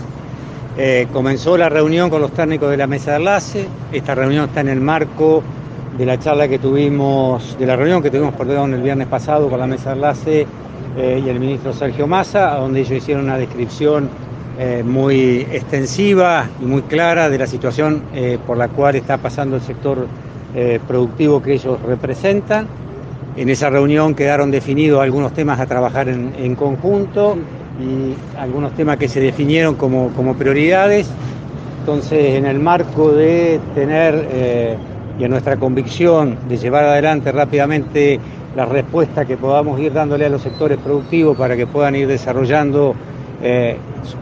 Eh, comenzó la reunión con los técnicos de la mesa de enlace. Esta reunión está en el marco de la charla que tuvimos, de la reunión que tuvimos, perdón, el viernes pasado con la mesa de enlace eh, y el ministro Sergio Massa, donde ellos hicieron una descripción eh, muy extensiva y muy clara de la situación eh, por la cual está pasando el sector productivo que ellos representan. En esa reunión quedaron definidos algunos temas a trabajar en, conjunto y algunos temas que se definieron como, como prioridades. Entonces, en el marco de tener y a nuestra convicción de llevar adelante rápidamente la respuesta que podamos ir dándole a los sectores productivos para que puedan ir desarrollando eh,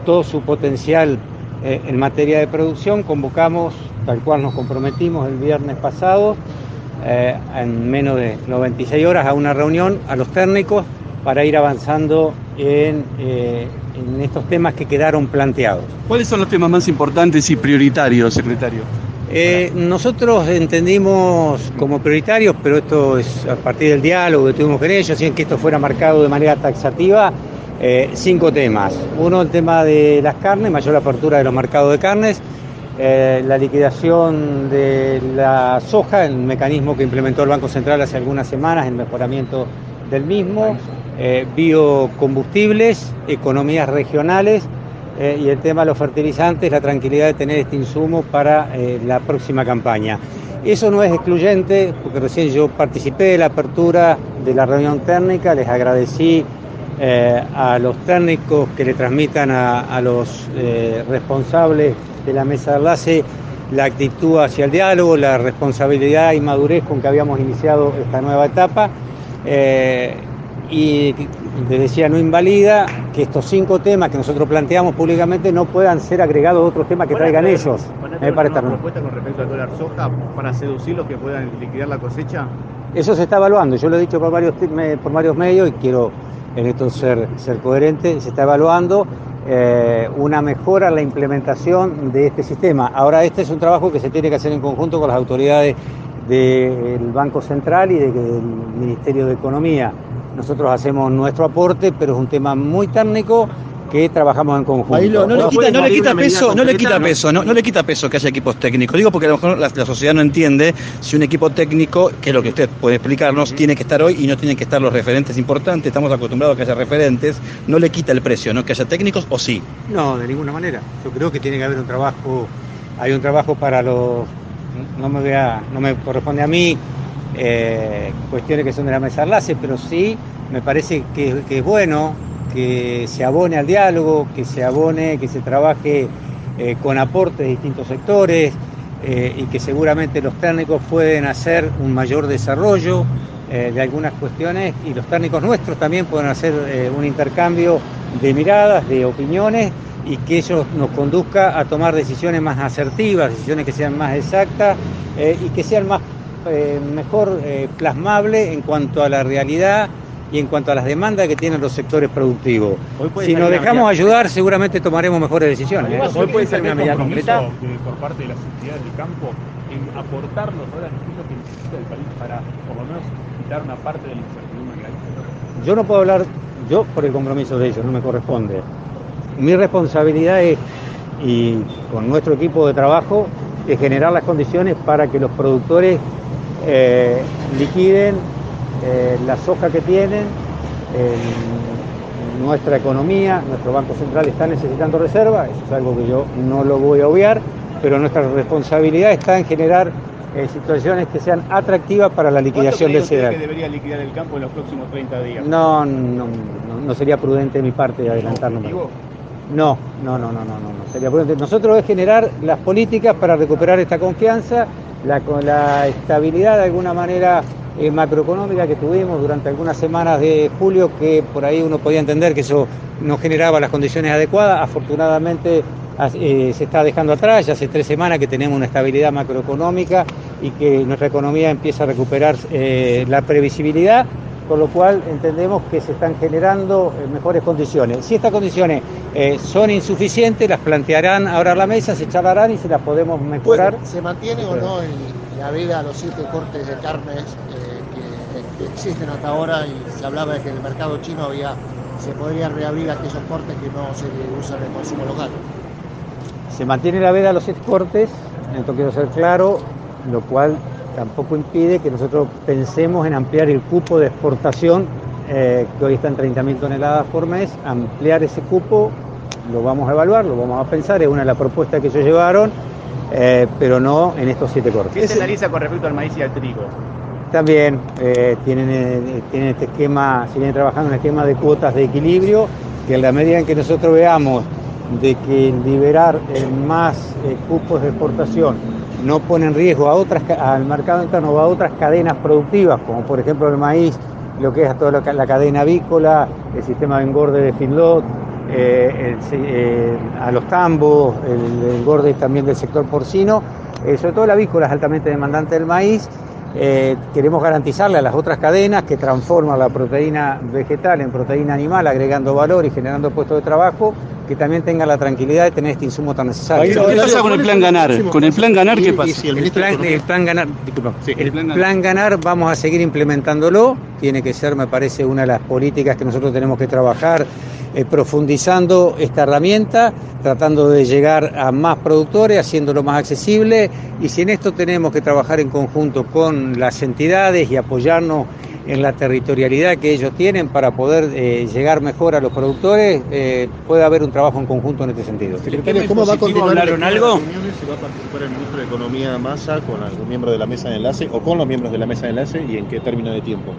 todo su potencial eh, en materia de producción, convocamos, tal cual nos comprometimos el viernes pasado, eh, en menos de 96 horas a una reunión a los técnicos para ir avanzando en, en estos temas que quedaron planteados. ¿Cuáles son los temas más importantes y prioritarios, secretario? Eh, nosotros entendimos como prioritarios, pero esto es a partir del diálogo que tuvimos con ellos, sin que esto fuera marcado de manera taxativa, eh, cinco temas. Uno, el tema de las carnes, mayor apertura de los mercados de carnes, eh, la liquidación de la soja, el mecanismo que implementó el Banco Central hace algunas semanas, el mejoramiento del mismo, biocombustibles, economías regionales eh, y el tema de los fertilizantes, la tranquilidad de tener este insumo para eh, la próxima campaña. Eso no es excluyente, porque recién yo participé de la apertura de la reunión técnica, les agradecí eh, a los técnicos que le transmitan a, los responsables de la mesa de enlace la actitud hacia el diálogo, la responsabilidad y madurez con que habíamos iniciado esta nueva etapa. y les decía, no invalida que estos cinco temas que nosotros planteamos públicamente no puedan ser agregados a otros temas que traigan ellos. ¿Van a una propuesta con respecto al dólar soja para seducirlos que puedan liquidar la cosecha? Eso se está evaluando, yo lo he dicho por varios, por varios medios y quiero en esto ser, ser coherente, se está evaluando eh, una mejora en la implementación de este sistema. Ahora, este es un trabajo que se tiene que hacer en conjunto con las autoridades del Banco Central y del Ministerio de Economía. Nosotros hacemos nuestro aporte, pero es un tema muy técnico que trabajamos en conjunto. no, le quita, no le quita peso, no le quita peso, no, no le quita peso que haya equipos técnicos. Digo porque a lo mejor la, sociedad no entiende si un equipo técnico, que es lo que usted puede explicarnos, tiene que estar hoy y no tienen que estar los referentes importantes. Estamos acostumbrados a que haya referentes. No le quita el precio, ¿no? Que haya técnicos o sí. No, de ninguna manera. Yo creo que tiene que haber un trabajo, hay un trabajo para los, no me no me corresponde a mí eh, cuestiones que son de la mesa enlace, pero sí me parece que, es bueno que se abone al diálogo, que se abone, que se trabaje eh, con aportes de distintos sectores eh, y que seguramente los técnicos pueden hacer un mayor desarrollo de algunas cuestiones y los técnicos nuestros también pueden hacer un intercambio de miradas, de opiniones y que eso nos conduzca a tomar decisiones más asertivas, decisiones que sean más exactas y que sean más eh, mejor eh, plasmable en cuanto a la realidad y en cuanto a las demandas que tienen los sectores productivos. Si nos dejamos ayudar, seguramente tomaremos mejores decisiones. ¿eh? Hoy puede ser una medida concreta por parte de las entidades del campo en aportar los dólares que necesita el país para, por lo menos, quitar una parte de la incertidumbre que hay. Yo no puedo hablar, yo por el compromiso de ellos, no me corresponde. Mi responsabilidad es, y con nuestro equipo de trabajo, es generar las condiciones para que los productores eh, liquiden eh, la soja que tienen. nuestra economía, nuestro Banco Central está necesitando reserva, eso es algo que yo no lo voy a obviar, pero nuestra responsabilidad está en generar eh, situaciones que sean atractivas para la liquidación de ese que debería liquidar el campo en los próximos 30 días? No, no, no, sería prudente de mi parte adelantarnos. No, no, no, no, no, no, sería prudente. Nosotros es generar las políticas para recuperar esta confianza la, estabilidad de alguna manera eh, macroeconómica que tuvimos durante algunas semanas de julio, que por ahí uno podía entender que eso no generaba las condiciones adecuadas. Afortunadamente eh, se está dejando atrás, ya hace tres semanas que tenemos una estabilidad macroeconómica y que nuestra economía empieza a recuperar eh, la previsibilidad con lo cual entendemos que se están generando eh, mejores condiciones. Si estas condiciones eh, son insuficientes, las plantearán ahora a la mesa, se charlarán y se las podemos mejorar. ¿Se mantiene o no la veda a los siete cortes de carnes eh, que, existen hasta ahora y se hablaba de que en el mercado chino había se podrían reabrir aquellos cortes que no se usan en consumo local? Se mantiene la veda a los siete cortes, esto quiero ser claro, lo cual tampoco impide que nosotros pensemos en ampliar el cupo de exportación, eh, que hoy está en 30.000 toneladas por mes, ampliar ese cupo, lo vamos a evaluar, lo vamos a pensar, es una de las propuestas que ellos llevaron, eh, pero no en estos siete cortes. ¿Qué se analiza con respecto al maíz y al trigo? También eh, tienen, tienen este esquema, si vienen trabajando en un esquema de cuotas de equilibrio, que en la medida en que nosotros veamos de que liberar más cupos de exportación no pone en riesgo a otras, al mercado interno o a otras cadenas productivas, como por ejemplo el maíz, lo que es toda la cadena avícola, el sistema de engorde de Finlot, eh, a los tambos, el, engorde también del sector porcino, eh, sobre todo la avícola es altamente demandante del maíz. Eh, queremos garantizarle a las otras cadenas que transforman la proteína vegetal en proteína animal, agregando valor y generando puestos de trabajo, que también tenga la tranquilidad de tener este insumo tan necesario. ¿Qué pasa con el plan ganar? ¿Con el plan ganar qué pasa? El plan, ganar, el plan ganar vamos a seguir implementándolo, tiene que ser, me parece, una de las políticas que nosotros tenemos que trabajar eh, profundizando esta herramienta, tratando de llegar a más productores, haciéndolo más accesible y si en esto tenemos que trabajar en conjunto con las entidades y apoyarnos en la territorialidad que ellos tienen para poder eh, llegar mejor a los productores, eh, puede haber un trabajo en conjunto en este sentido. ¿cómo va a continuar ¿Hablaron algo? ¿Se va a participar el ministro de Economía Massa con algún miembro de la mesa de enlace o con los miembros de la mesa de enlace y en qué término de tiempo?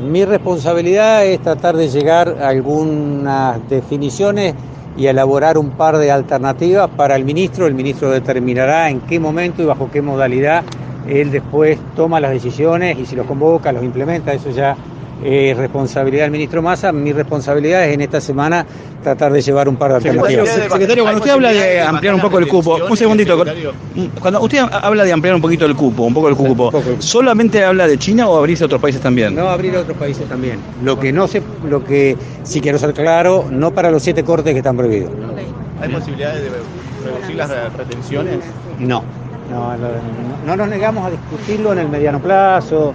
Mi responsabilidad es tratar de llegar a algunas definiciones y elaborar un par de alternativas para el ministro. El ministro determinará en qué momento y bajo qué modalidad él después toma las decisiones y si los convoca, los implementa, eso ya eh, responsabilidad del ministro Massa. Mi responsabilidad es en esta semana tratar de llevar un par de alternativas. Secretario, cuando usted habla de ampliar un poco el cupo, un segundito, cuando usted habla de ampliar un poquito el cupo, un poco el cupo, ¿solamente habla de China o abrirse a otros países también? No, abrir a otros países también. Lo que no se, lo que sí quiero ser claro, no para los siete cortes que están prohibidos. ¿Hay posibilidades de reducir las retenciones? No, no, no, no nos negamos a discutirlo en el mediano plazo,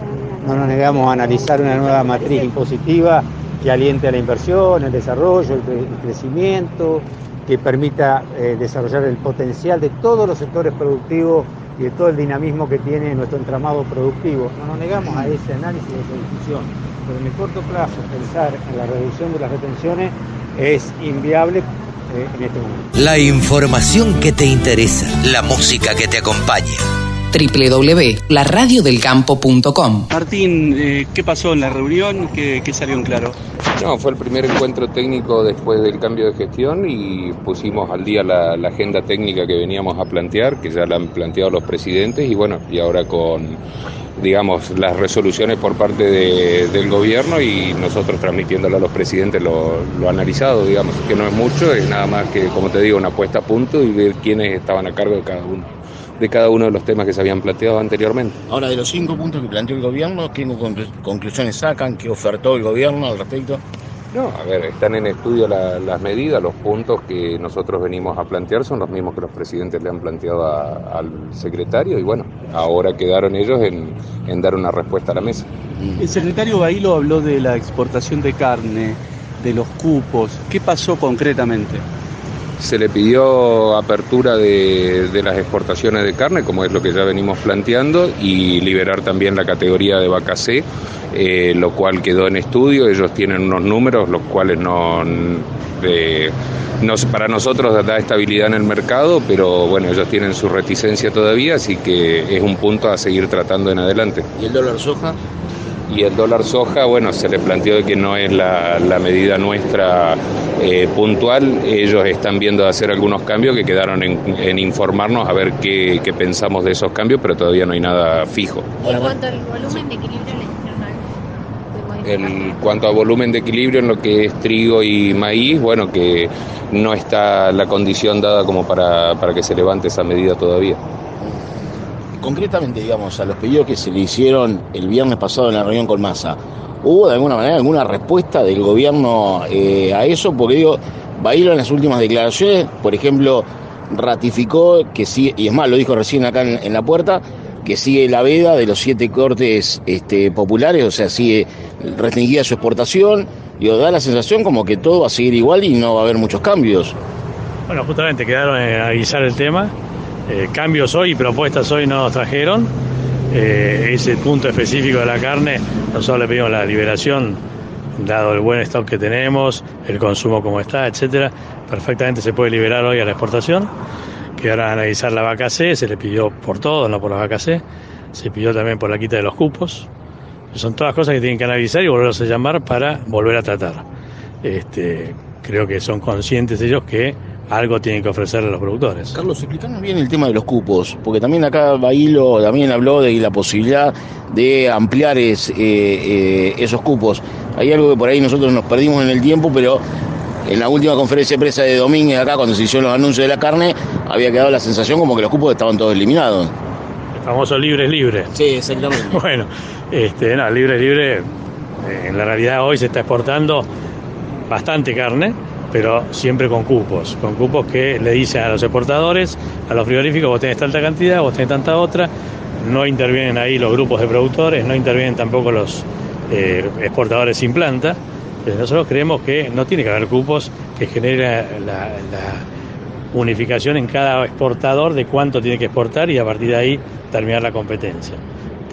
no nos negamos a analizar una nueva matriz impositiva que aliente a la inversión, el desarrollo, el, cre- el crecimiento, que permita eh, desarrollar el potencial de todos los sectores productivos y de todo el dinamismo que tiene nuestro entramado productivo. No nos negamos a ese análisis, a esa discusión, pero en el corto plazo pensar en la reducción de las retenciones es inviable eh, en este momento. La información que te interesa, la música que te acompaña. www.laradiodelcampo.com Martín, eh, ¿qué pasó en la reunión? ¿Qué, qué salió en claro? No, fue el primer encuentro técnico después del cambio de gestión y pusimos al día la, la agenda técnica que veníamos a plantear, que ya la han planteado los presidentes y bueno, y ahora con, digamos, las resoluciones por parte de- del gobierno y nosotros transmitiéndolo a los presidentes lo, lo analizado, digamos, que no es mucho, es nada más que, como te digo, una puesta a punto y ver quiénes estaban a cargo de cada uno de cada uno de los temas que se habían planteado anteriormente. Ahora, de los cinco puntos que planteó el gobierno, ¿qué conclu- conclusiones sacan? ¿Qué ofertó el gobierno al respecto? No, a ver, están en estudio la- las medidas, los puntos que nosotros venimos a plantear son los mismos que los presidentes le han planteado a- al secretario y bueno, ahora quedaron ellos en, en dar una respuesta a la mesa. El secretario Bailo habló de la exportación de carne, de los cupos. ¿Qué pasó concretamente? Se le pidió apertura de, de las exportaciones de carne, como es lo que ya venimos planteando, y liberar también la categoría de vaca C, eh, lo cual quedó en estudio. Ellos tienen unos números, los cuales no, eh, no- para nosotros da estabilidad en el mercado, pero bueno, ellos tienen su reticencia todavía, así que es un punto a seguir tratando en adelante. ¿Y el dólar soja? Y el dólar soja, bueno, se le planteó de que no es la, la medida nuestra eh, puntual. Ellos están viendo de hacer algunos cambios que quedaron en, en informarnos a ver qué, qué pensamos de esos cambios, pero todavía no hay nada fijo. En cuanto al volumen de equilibrio. En cuanto a volumen de equilibrio en lo que es trigo y maíz, bueno, que no está la condición dada como para, para que se levante esa medida todavía. Concretamente, digamos, a los pedidos que se le hicieron el viernes pasado en la reunión con Massa, ¿hubo de alguna manera alguna respuesta del gobierno eh, a eso? Porque digo, Bailo en las últimas declaraciones, por ejemplo, ratificó que sigue, y es más, lo dijo recién acá en, la puerta, que sigue la veda de los siete cortes este, populares, o sea, sigue restringida su exportación. Digo, da la sensación como que todo va a seguir igual y no va a haber muchos cambios. Bueno, justamente quedaron en avisar el tema. Eh, cambios hoy y propuestas hoy no nos trajeron. Eh, ese punto específico de la carne, nosotros le pedimos la liberación, dado el buen stock que tenemos, el consumo como está, etcétera. Perfectamente se puede liberar hoy a la exportación. Quedaron a analizar la vaca C, se le pidió por todo, no por la vaca C. Se pidió también por la quita de los cupos. Son todas cosas que tienen que analizar y volverlos a llamar para volver a tratar. Este, creo que son conscientes ellos que algo tienen que ofrecerle a los productores. Carlos, explícanos bien el tema de los cupos, porque también acá Bailo también habló de la posibilidad de ampliar es- eh, eh, esos cupos. Hay algo que por ahí nosotros nos perdimos en el tiempo, pero en la última conferencia de prensa de Domínguez acá, cuando se hicieron los anuncios de la carne, había quedado la sensación como que los cupos estaban todos eliminados. El famoso libre es libre. Sí, exactamente. Bueno, este, no, libre es libre. eh, En la realidad hoy se está exportando bastante carne, pero siempre con cupos, con cupos que le dicen a los exportadores, a los frigoríficos, vos tenés tanta cantidad, vos tenés tanta otra, no intervienen ahí los grupos de productores, no intervienen tampoco los eh, exportadores sin planta. Entonces, nosotros creemos que no tiene que haber cupos que genere la, la unificación en cada exportador de cuánto tiene que exportar y a partir de ahí terminar la competencia.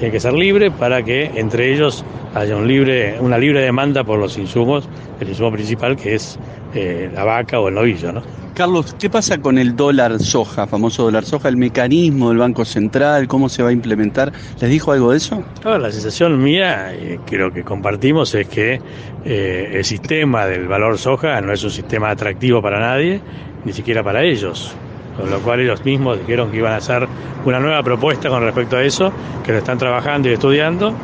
Tiene que ser libre para que entre ellos haya un libre, una libre demanda por los insumos, el insumo principal que es eh, la vaca o el novillo, ¿no? Carlos, ¿qué pasa con el dólar soja, famoso dólar soja, el mecanismo del Banco Central, cómo se va a implementar? ¿Les dijo algo de eso? Claro, la sensación mía, eh, creo que compartimos, es que eh, el sistema del valor soja no es un sistema atractivo para nadie, ni siquiera para ellos. Con lo cual ellos mismos dijeron que iban a hacer una nueva propuesta con respecto a eso, que lo están trabajando y estudiando,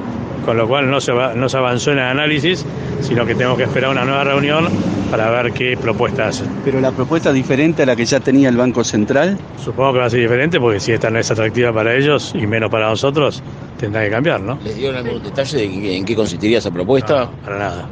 con lo cual no se, va- no se avanzó en el análisis, sino que tenemos que esperar una nueva reunión para ver qué propuesta hacen. Pero la propuesta es diferente a la que ya tenía el Banco Central. Supongo que va a ser diferente porque si esta no es atractiva para ellos y menos para nosotros, tendrá que cambiar, ¿no? ¿Les dieron algún detalle de qué- en qué consistiría esa propuesta? para nada.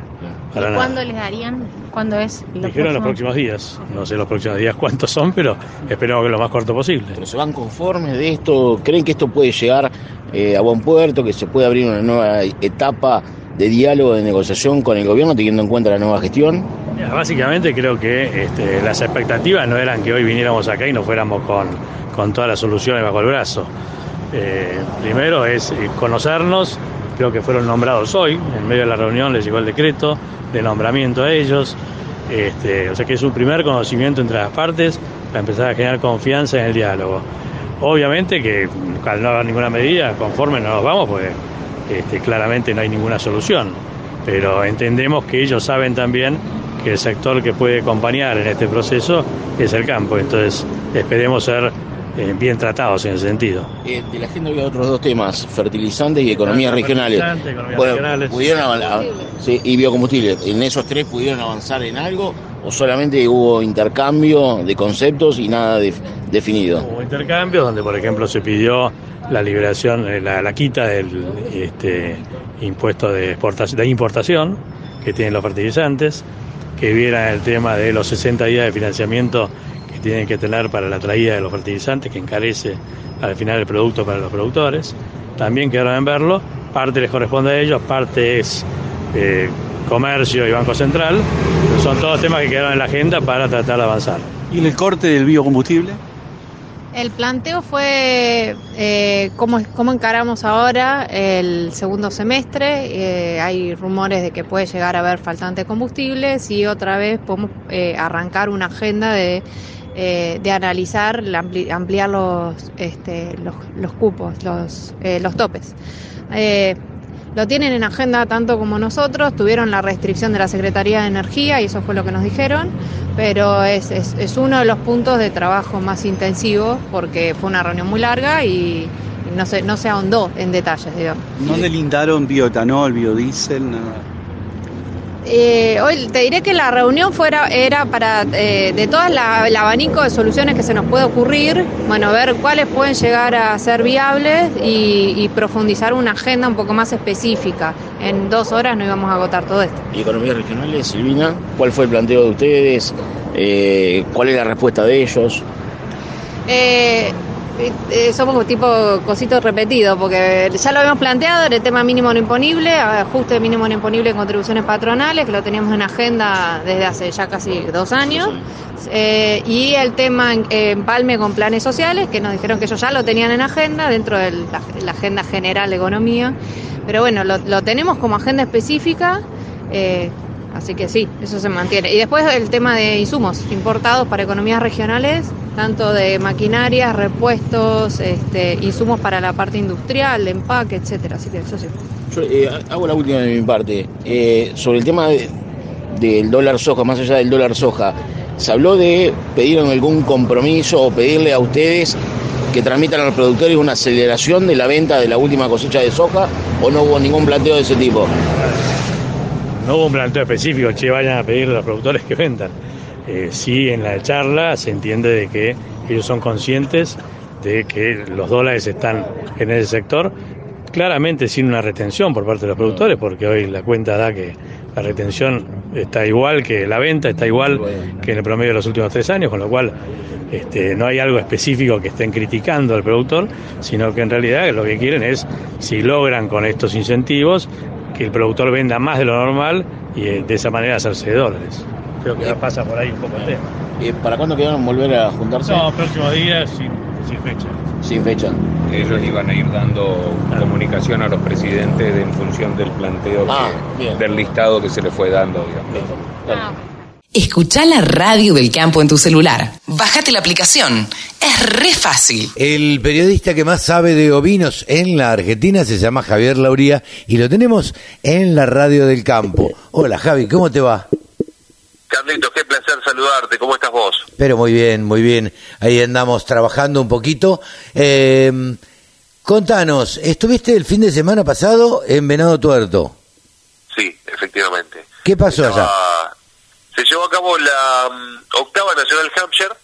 ¿Y Para nada. cuándo les darían? ¿Cuándo es? lo Dijeron los próximo? próximos días. No sé los próximos días cuántos son, pero esperemos que lo más corto posible. ¿Pero se van conformes de esto? ¿Creen que esto puede llegar eh, a buen puerto, que se puede abrir una nueva etapa de diálogo, de negociación con el gobierno, teniendo en cuenta la nueva gestión? Mira, Básicamente creo que este, las expectativas no eran que hoy viniéramos acá y nos fuéramos con, con todas las soluciones bajo el brazo. Eh, primero es eh, conocernos, creo que fueron nombrados hoy, en medio de la reunión les llegó el decreto de nombramiento a ellos, este, o sea que es un primer conocimiento entre las partes para empezar a generar confianza en el diálogo. Obviamente que al no haber ninguna medida, conforme no nos vamos, pues este, claramente no hay ninguna solución. Pero entendemos que ellos saben también que el sector que puede acompañar en este proceso es el campo. Entonces esperemos ser eh, bien tratados en ese sentido. Eh, de la agenda había otros dos temas, fertilizantes y economías regionales. Fertilizantes, economías Bueno, regionales. ¿pudieron avan- sí, y biocombustibles. ¿En esos tres pudieron avanzar en algo o solamente hubo intercambio de conceptos y nada de- definido? Hubo intercambios donde, por ejemplo, se pidió la liberación, eh, la, la quita del este, impuesto de, exportación, de importación que tienen los fertilizantes, que vieran el tema de los 60 días de financiamiento que tienen que tener para la traída de los fertilizantes, que encarece al final el producto para los productores. También quedaron en verlo, parte les corresponde a ellos, parte es eh, comercio y Banco Central. Son todos temas que quedaron en la agenda para tratar de avanzar. ¿Y el corte del biocombustible? El planteo fue eh, cómo, cómo encaramos ahora el segundo semestre. Eh, hay rumores de que puede llegar a haber faltante de combustibles y otra vez podemos eh, arrancar una agenda de, eh, de analizar, la ampli- ampliar los, este, los, los cupos, los, eh, los topes. Eh, lo tienen en agenda tanto como nosotros, tuvieron la restricción de la Secretaría de Energía y eso fue lo que nos dijeron, pero es, es, es uno de los puntos de trabajo más intensivos porque fue una reunión muy larga y, y no, se, no se ahondó en detalles, digamos. ¿No delindaron bioetanol, biodiesel, nada? Eh, hoy te diré que la reunión fuera era para eh, de todo el abanico de soluciones que se nos puede ocurrir, bueno, ver cuáles pueden llegar a ser viables y, y profundizar una agenda un poco más específica. En dos horas no íbamos a agotar todo esto. ¿Y economías regionales, Silvina? ¿Cuál fue el planteo de ustedes? Eh, ¿Cuál es la respuesta de ellos? Eh, eh, eh, somos tipo cositos repetidos, porque ya lo habíamos planteado, el tema mínimo no imponible, ajuste mínimo no imponible en contribuciones patronales, que lo teníamos en agenda desde hace ya casi dos años, eh, y el tema en- eh, empalme con planes sociales, que nos dijeron que ellos ya lo tenían en agenda, dentro de la, la agenda general de economía, pero bueno, lo, lo tenemos como agenda específica. eh, Así que sí, eso se mantiene. Y después el tema de insumos importados para economías regionales, tanto de maquinarias, repuestos, este, insumos para la parte industrial, de empaque, etcétera. Así que eso sí. Yo eh, hago la última de mi parte. Eh, sobre el tema de- del dólar soja, más allá del dólar soja, ¿se habló de pedir algún compromiso o pedirle a ustedes que transmitan a los productores una aceleración de la venta de la última cosecha de soja o no hubo ningún planteo de ese tipo? No hubo un planteo específico, che, vayan a pedirle a los productores que vendan. Eh, sí, en la charla se entiende de que ellos son conscientes de que los dólares están en ese sector, claramente sin una retención por parte de los productores, porque hoy la cuenta da que la retención está igual que la venta, está igual que en el promedio de los últimos tres años, con lo cual este, no hay algo específico que estén criticando al productor, sino que en realidad lo que quieren es, si logran con estos incentivos, que el productor venda más de lo normal y eh, de esa manera hacerse de dólares. Creo que pasa por ahí un poco el tema. Eh, ¿Para cuándo quedaron volver a juntarse? No, próximos días sin, sin fecha. Sin fecha. Ellos iban a ir dando comunicación a los presidentes en función del planteo, Ah, que- del listado que se les fue dando. digamos. Escucha la radio del campo en tu celular. Bájate la aplicación. Es re fácil. El periodista que más sabe de ovinos en la Argentina se llama Javier Lauría y lo tenemos en la radio del campo. Hola Javi, ¿cómo te va? Carlitos, qué placer saludarte. ¿Cómo estás vos? Pero muy bien, muy bien. Ahí andamos trabajando un poquito. Eh, Contanos, estuviste el fin de semana pasado en Venado Tuerto. Sí, efectivamente. ¿Qué pasó allá? Ah, se llevó a cabo la mm, octava Nacional Hampshire.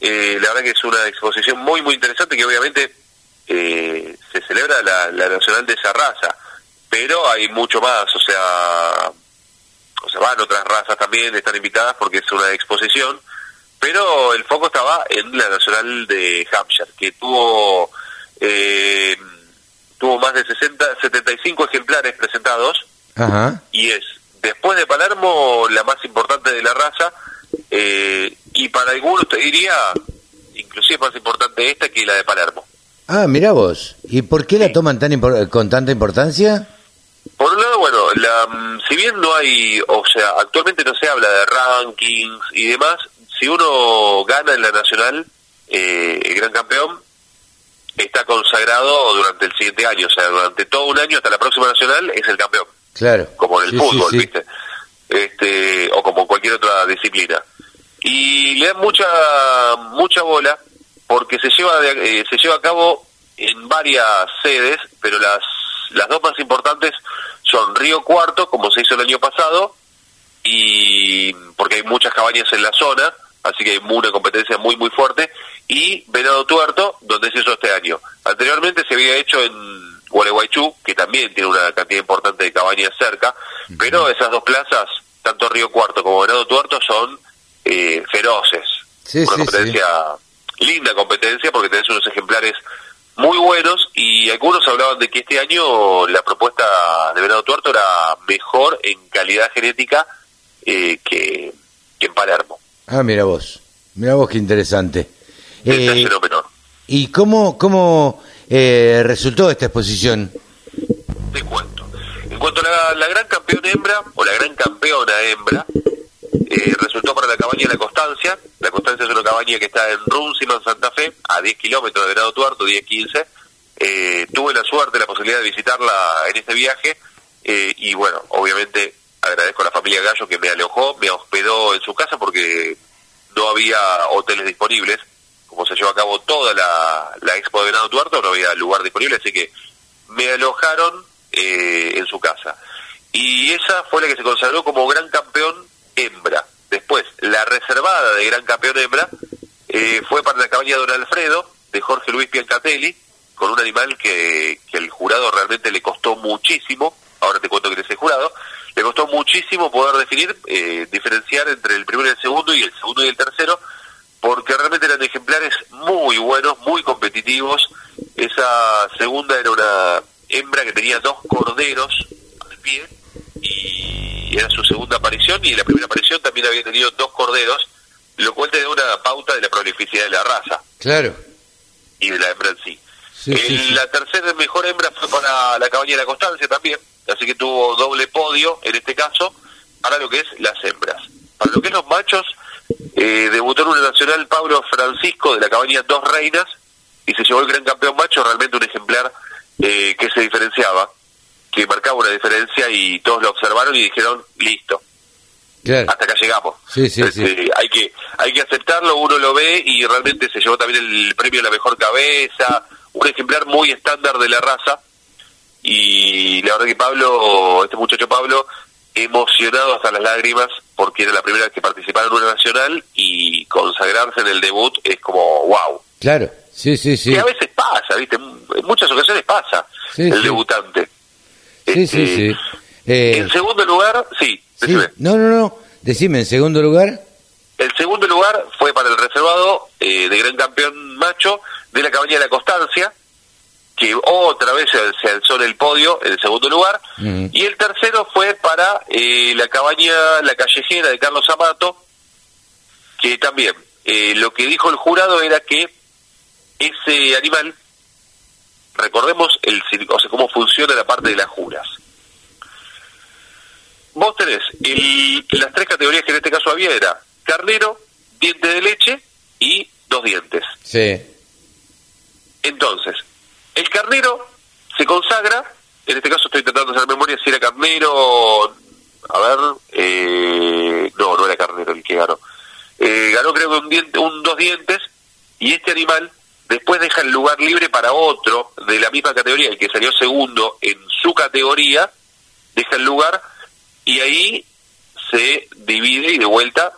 Eh, la verdad que es una exposición muy, muy interesante que obviamente eh, se celebra la, la Nacional de esa raza, pero hay mucho más, o sea, o sea, van otras razas también, están invitadas porque es una exposición, pero el foco estaba en la Nacional de Hampshire, que tuvo eh, tuvo más de 60, 75 ejemplares presentados Ajá. y es, después de Palermo, la más importante de la raza, eh, y para algunos te diría, inclusive más importante esta que la de Palermo. Ah, mira vos. ¿Y por qué la toman tan con tanta importancia? Por un lado, bueno, la, mm, si bien no hay, o sea, actualmente no se habla de rankings y demás, si uno gana en la nacional, eh, el gran campeón está consagrado durante el siguiente año, o sea, durante todo un año hasta la próxima nacional es el campeón, Claro. como en el Sí, fútbol, sí, sí. ¿viste? Este, o como en cualquier otra disciplina. Y le dan mucha mucha bola porque se lleva de- eh, se lleva a cabo en varias sedes, pero las las dos más importantes son Río Cuarto, como se hizo el año pasado, y porque hay muchas cabañas en la zona, así que hay una competencia muy muy fuerte, y Venado Tuerto, donde se hizo este año. Anteriormente se había hecho en Gualeguaychú, que también tiene una cantidad importante de cabañas cerca, pero esas dos plazas, tanto Río Cuarto como Venado Tuerto, son eh, feroces. Sí, una sí, competencia, linda competencia, porque tenés unos ejemplares muy buenos y algunos hablaban de que este año la propuesta de Venado Tuerto era mejor en calidad genética eh, que, que en Palermo. Ah, mira vos. Mira vos qué interesante. Eh. ¿Y cómo, cómo eh, resultó esta exposición? En cuanto a la, la gran campeona hembra, o la gran campeona hembra, eh, resultó para la cabaña La Constancia. La Constancia es una cabaña que está en Runciman, Santa Fe, a 10 kilómetros de Venado Tuerto, 10-15. Eh, tuve la suerte, la posibilidad de visitarla en este viaje eh, y bueno, obviamente agradezco a la familia Gallo que me alojó, me hospedó en su casa porque no había hoteles disponibles. Como se llevó a cabo toda la, la expo de Venado Tuerto, no había lugar disponible, así que me alojaron eh, en su casa. Y esa fue la que se consagró como gran campeón hembra. Después, la reservada de gran campeón hembra eh, fue para la cabaña Don Alfredo, de Jorge Luis Piancatelli, con un animal que, que el jurado realmente le costó muchísimo, ahora te cuento que es el jurado, le costó muchísimo poder definir, eh, diferenciar entre el primero y el segundo y el segundo y el tercero, porque realmente eran ejemplares muy buenos, muy competitivos. Esa segunda era una hembra que tenía dos corderos al pie y era su segunda aparición y en la primera aparición también había tenido dos corderos, lo cual te da una pauta de la prolificidad de la raza Claro. y de la hembra en sí. Sí, El- sí, sí. La tercera mejor hembra fue para la cabaña de la Constancia también, así que tuvo doble podio en este caso para lo que es las hembras. Para lo que es los machos, eh, debutó en una nacional Pablo Francisco de la cabaña Dos Reinas y se llevó el gran campeón macho, realmente un ejemplar eh, que se diferenciaba, que marcaba una diferencia y todos lo observaron y dijeron, listo, Claro. hasta acá llegamos. Sí, sí, sí. Este, hay que hay que aceptarlo, uno lo ve y realmente se llevó también el premio a la mejor cabeza, un ejemplar muy estándar de la raza y la verdad que Pablo, este muchacho Pablo, emocionado hasta las lágrimas porque era la primera vez que participaba en una nacional y consagrarse en el debut es como wow. Claro. Sí, sí, sí. Que a veces pasa, ¿viste? En muchas ocasiones pasa Sí, el sí. debutante. Sí, sí, Este, sí. Eh, En segundo lugar, sí, sí. No, no, no. Decime, en segundo lugar. El segundo lugar fue para el reservado eh, de gran campeón macho de la cabaña de la Constancia, que otra vez se, alzó en el podio en el segundo lugar. Y el tercero fue para eh, la cabaña La Callejera de Carlos Amato, que también eh, lo que dijo el jurado era que ese animal, recordemos el, o sea, cómo funciona la parte de las juras. Vos tenés el- las tres categorías que en este caso había era carnero, diente de leche y dos dientes. Sí. Entonces, el carnero se consagra, en este caso estoy tratando de hacer memoria si era carnero, a ver, eh, no, no era carnero el que ganó. Eh, ganó creo que un, diente, un dos dientes y este animal después deja el lugar libre para otro de la misma categoría, el que salió segundo en su categoría, deja el lugar y ahí se divide y de vuelta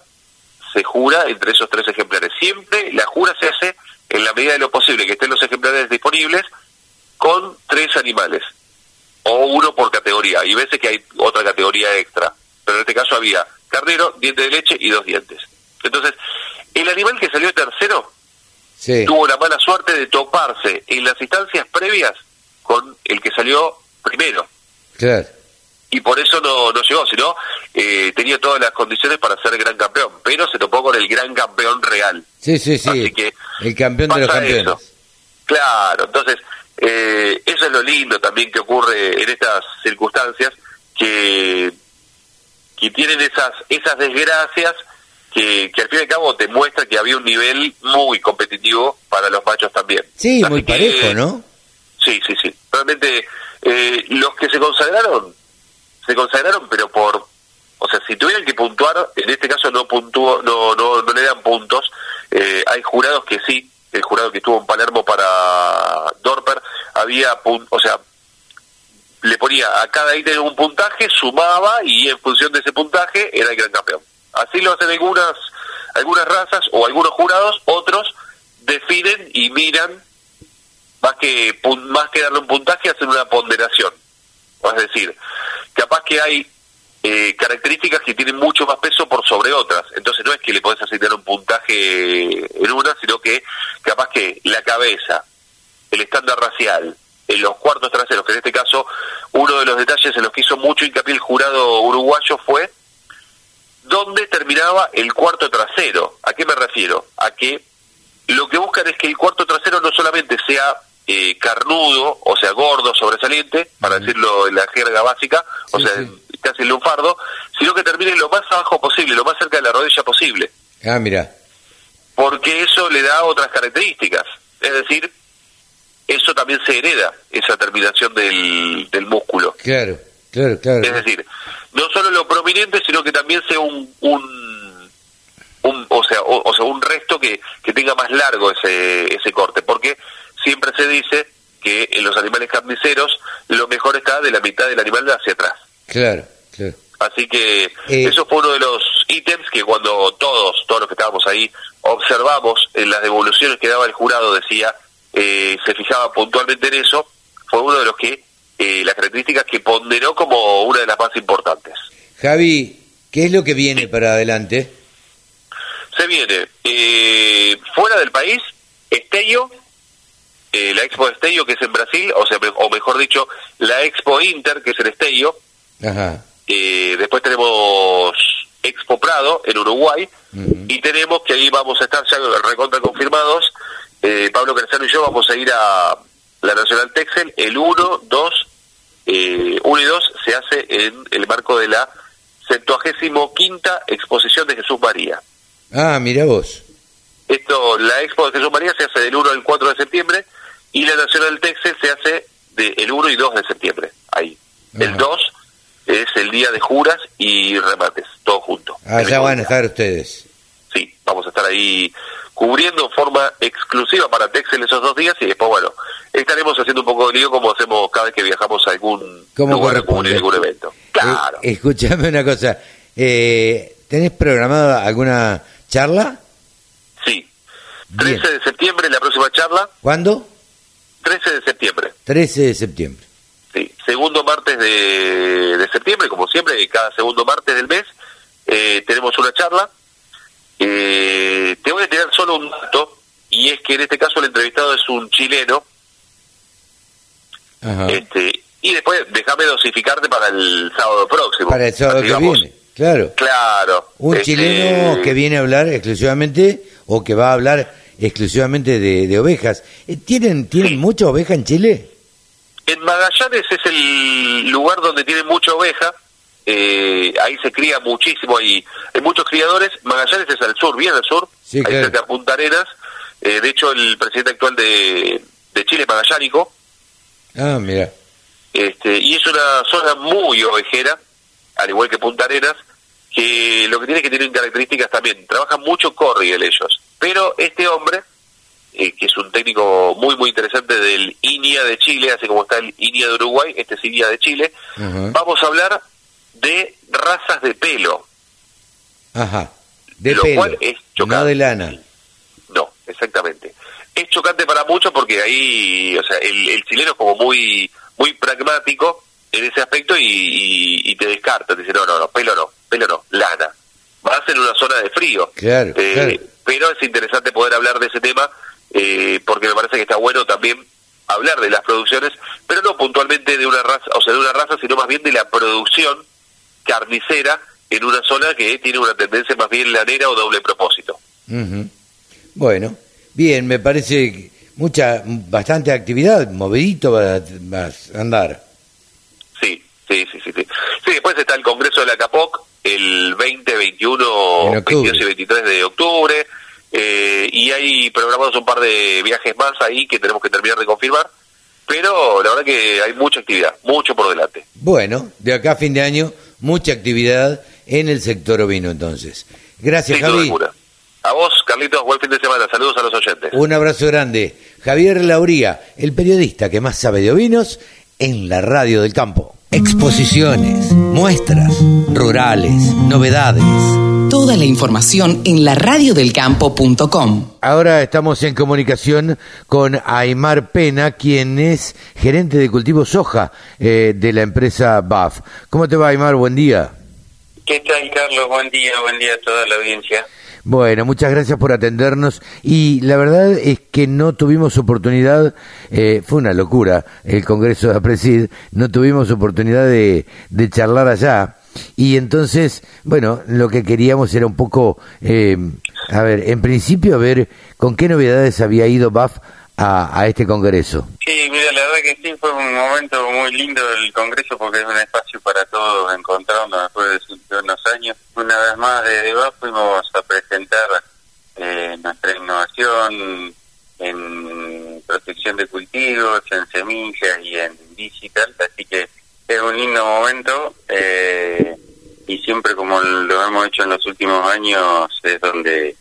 se jura entre esos tres ejemplares. Siempre la jura se hace en la medida de lo posible que estén los ejemplares disponibles con tres animales o uno por categoría. Y veces que hay otra categoría extra, pero en este caso había carnero, diente de leche y dos dientes. Entonces, el animal que salió tercero tuvo la mala suerte de toparse en las instancias previas con el que salió primero. Claro. Y por eso no, no llegó, sino eh, tenía todas las condiciones para ser gran campeón, pero se topó con el gran campeón real. Sí, sí, sí. Así que el campeón de los campeones. eso. Claro, entonces eh, eso es lo lindo también que ocurre en estas circunstancias, que, que tienen esas, esas desgracias que, que al fin y al cabo te muestra que había un nivel muy competitivo para los machos también. Sí, Así muy que, parejo, ¿no? Sí, sí, sí. Realmente eh, los que se consagraron, se consagraron, pero por, o sea, si tuvieran que puntuar, en este caso no puntuó, no, no, no le dan puntos. Eh, hay jurados que sí, el jurado que estuvo en Palermo para Dorper había, pun- o sea, le ponía a cada ítem un puntaje, sumaba y en función de ese puntaje era el gran campeón. Así lo hacen algunas algunas razas o algunos jurados, otros definen y miran más que más que darle un puntaje hacen una ponderación. Es decir, capaz que hay eh, características que tienen mucho más peso por sobre otras. Entonces no es que le podés asignar un puntaje en una, sino que capaz que la cabeza, el estándar racial, en los cuartos traseros, que en este caso uno de los detalles en los que hizo mucho hincapié el jurado uruguayo fue dónde terminaba el cuarto trasero. ¿A qué me refiero? A que lo que buscan es que el cuarto trasero no solamente sea eh, carnudo, o sea, gordo, sobresaliente, para decirlo en la jerga básica, o sea, casi el lunfardo, sino que termine lo más abajo posible, lo más cerca de la rodilla posible, Ah, mira. porque eso le da otras características. Es decir, eso también se hereda, esa terminación del, del músculo. Claro, claro, claro. Es decir, no solo lo prominente, sino que también sea un, un, un- o sea, o, o sea, un resto que, que tenga más largo ese, ese corte, porque siempre se dice que en los animales carniceros lo mejor está de la mitad del animal hacia atrás. Claro, claro. Así que Eh. eso fue uno de los ítems que cuando todos, todos los que estábamos ahí, observamos en las devoluciones que daba el jurado, decía, eh, se fijaba puntualmente en eso, fue uno de los que, eh, las características que ponderó como una de las más importantes. Javi, ¿qué es lo que viene para adelante? Se viene eh, fuera del país, Estello, eh, la Expo Estello que es en Brasil, o sea, o mejor dicho, la Expo Inter que es en Estello, Ajá. Eh, después tenemos Expo Prado en Uruguay y tenemos que ahí vamos a estar ya recontra confirmados. Eh, Pablo Crescano y yo vamos a ir a la Nacional Texel el 1, 2, eh, 1 y 2 se hace en el marco de la 75 quinta exposición de Jesús María. Ah, mira vos. Esto, la Expo de Jesús María se hace del 1 al 4 de septiembre y la Nacional Texel se hace del 1 y 2 de septiembre, ahí. El 2 es el día de juras y remates, todo junto. Allá van a estar ustedes. Sí, vamos a estar ahí cubriendo en forma exclusiva para Texel esos dos días y después, bueno, estaremos haciendo un poco de lío como hacemos cada vez que viajamos a algún lugar a algún evento. Claro. Eh, escúchame una cosa. Eh, ¿Tenés programada alguna charla? Sí. 13 de septiembre, la próxima charla, ¿Cuándo? 13 de septiembre. 13 de septiembre. Sí, segundo martes de, de septiembre, como siempre, cada segundo martes del mes, eh, tenemos una charla. Eh, te voy a tirar solo un dato, y es que en este caso el entrevistado es un chileno, Ajá. este y después déjame dosificarte para el sábado próximo. Para el sábado que Digamos, viene. Claro. Claro. Un este, chileno que viene a hablar exclusivamente o que va a hablar exclusivamente de, de ovejas. Eh, ¿Tienen, ¿tienen mucha oveja en Chile? En Magallanes es el lugar donde tiene mucha oveja, eh, ahí se cría muchísimo, hay, hay muchos criadores, Magallanes es al sur, bien al sur, Sí, ahí claro. cerca de Punta Arenas, eh, de hecho el presidente actual de, de Chile es magallánico, Ah, mira. este, y es una zona muy ovejera, al igual que Punta Arenas, que lo que tiene es que tienen características también, trabajan mucho corriel ellos, pero este hombre eh, que es un técnico muy, muy interesante del INIA de Chile, así como está el INIA de Uruguay, este es INIA de Chile. Vamos a hablar de razas de pelo. Ajá. De Lo pelo, cual es no de lana. No, exactamente. Es chocante para muchos porque ahí, o sea, el, el chileno es como muy muy pragmático en ese aspecto y, y- y te descarta, te dice, no, no, no, pelo no, pelo no, lana. Vas en una zona de frío. Claro, Eh, claro. Pero es interesante poder hablar de ese tema eh, porque me parece que está bueno también hablar de las producciones, pero no puntualmente de una raza, o sea, de una raza, sino más bien de la producción carnicera en una zona que tiene una tendencia más bien lanera o doble propósito. Ujú. Bueno, bien, me parece mucha, bastante actividad, movidito va, va a andar. Sí, sí, sí, sí, sí. Sí, después está el Congreso de la CAPOC el 20, 21, En octubre. 22 y 23 de octubre. eh, y hay programados un par de viajes más ahí que tenemos que terminar de confirmar. Pero la verdad que hay mucha actividad, mucho por delante. Bueno, de acá a fin de año, mucha actividad en el sector ovino entonces. Gracias, Sin Javi. A vos, Carlitos, buen fin de semana. Saludos a los oyentes. Un abrazo grande. Javier Lauría, el periodista que más sabe de ovinos en la radio del campo. Exposiciones, muestras, rurales, novedades. Toda la información en laradiodelcampo.com. Ahora estamos en comunicación con Aymar Pena, quien es gerente de cultivo soja eh, de la empresa BAF. ¿Cómo te va, Aymar? Buen día. ¿Qué tal, Carlos? Buen día, buen día a toda la audiencia. Bueno, muchas gracias por atendernos y la verdad es que no tuvimos oportunidad, eh, fue una locura el Congreso de Apresid, no tuvimos oportunidad de, de charlar allá y entonces, bueno, lo que queríamos era un poco, eh, a ver, en principio ver con qué novedades había ido BAF a, a este Congreso. Sí, mira, la verdad que sí, fue un momento muy lindo el Congreso porque es un espacio para todos encontrarnos después de unos años. Una vez más, desde BAF fuimos a presentar eh, nuestra innovación en protección de cultivos, en semillas y en digital, así que es un lindo momento eh, y siempre como lo hemos hecho en los últimos años es donde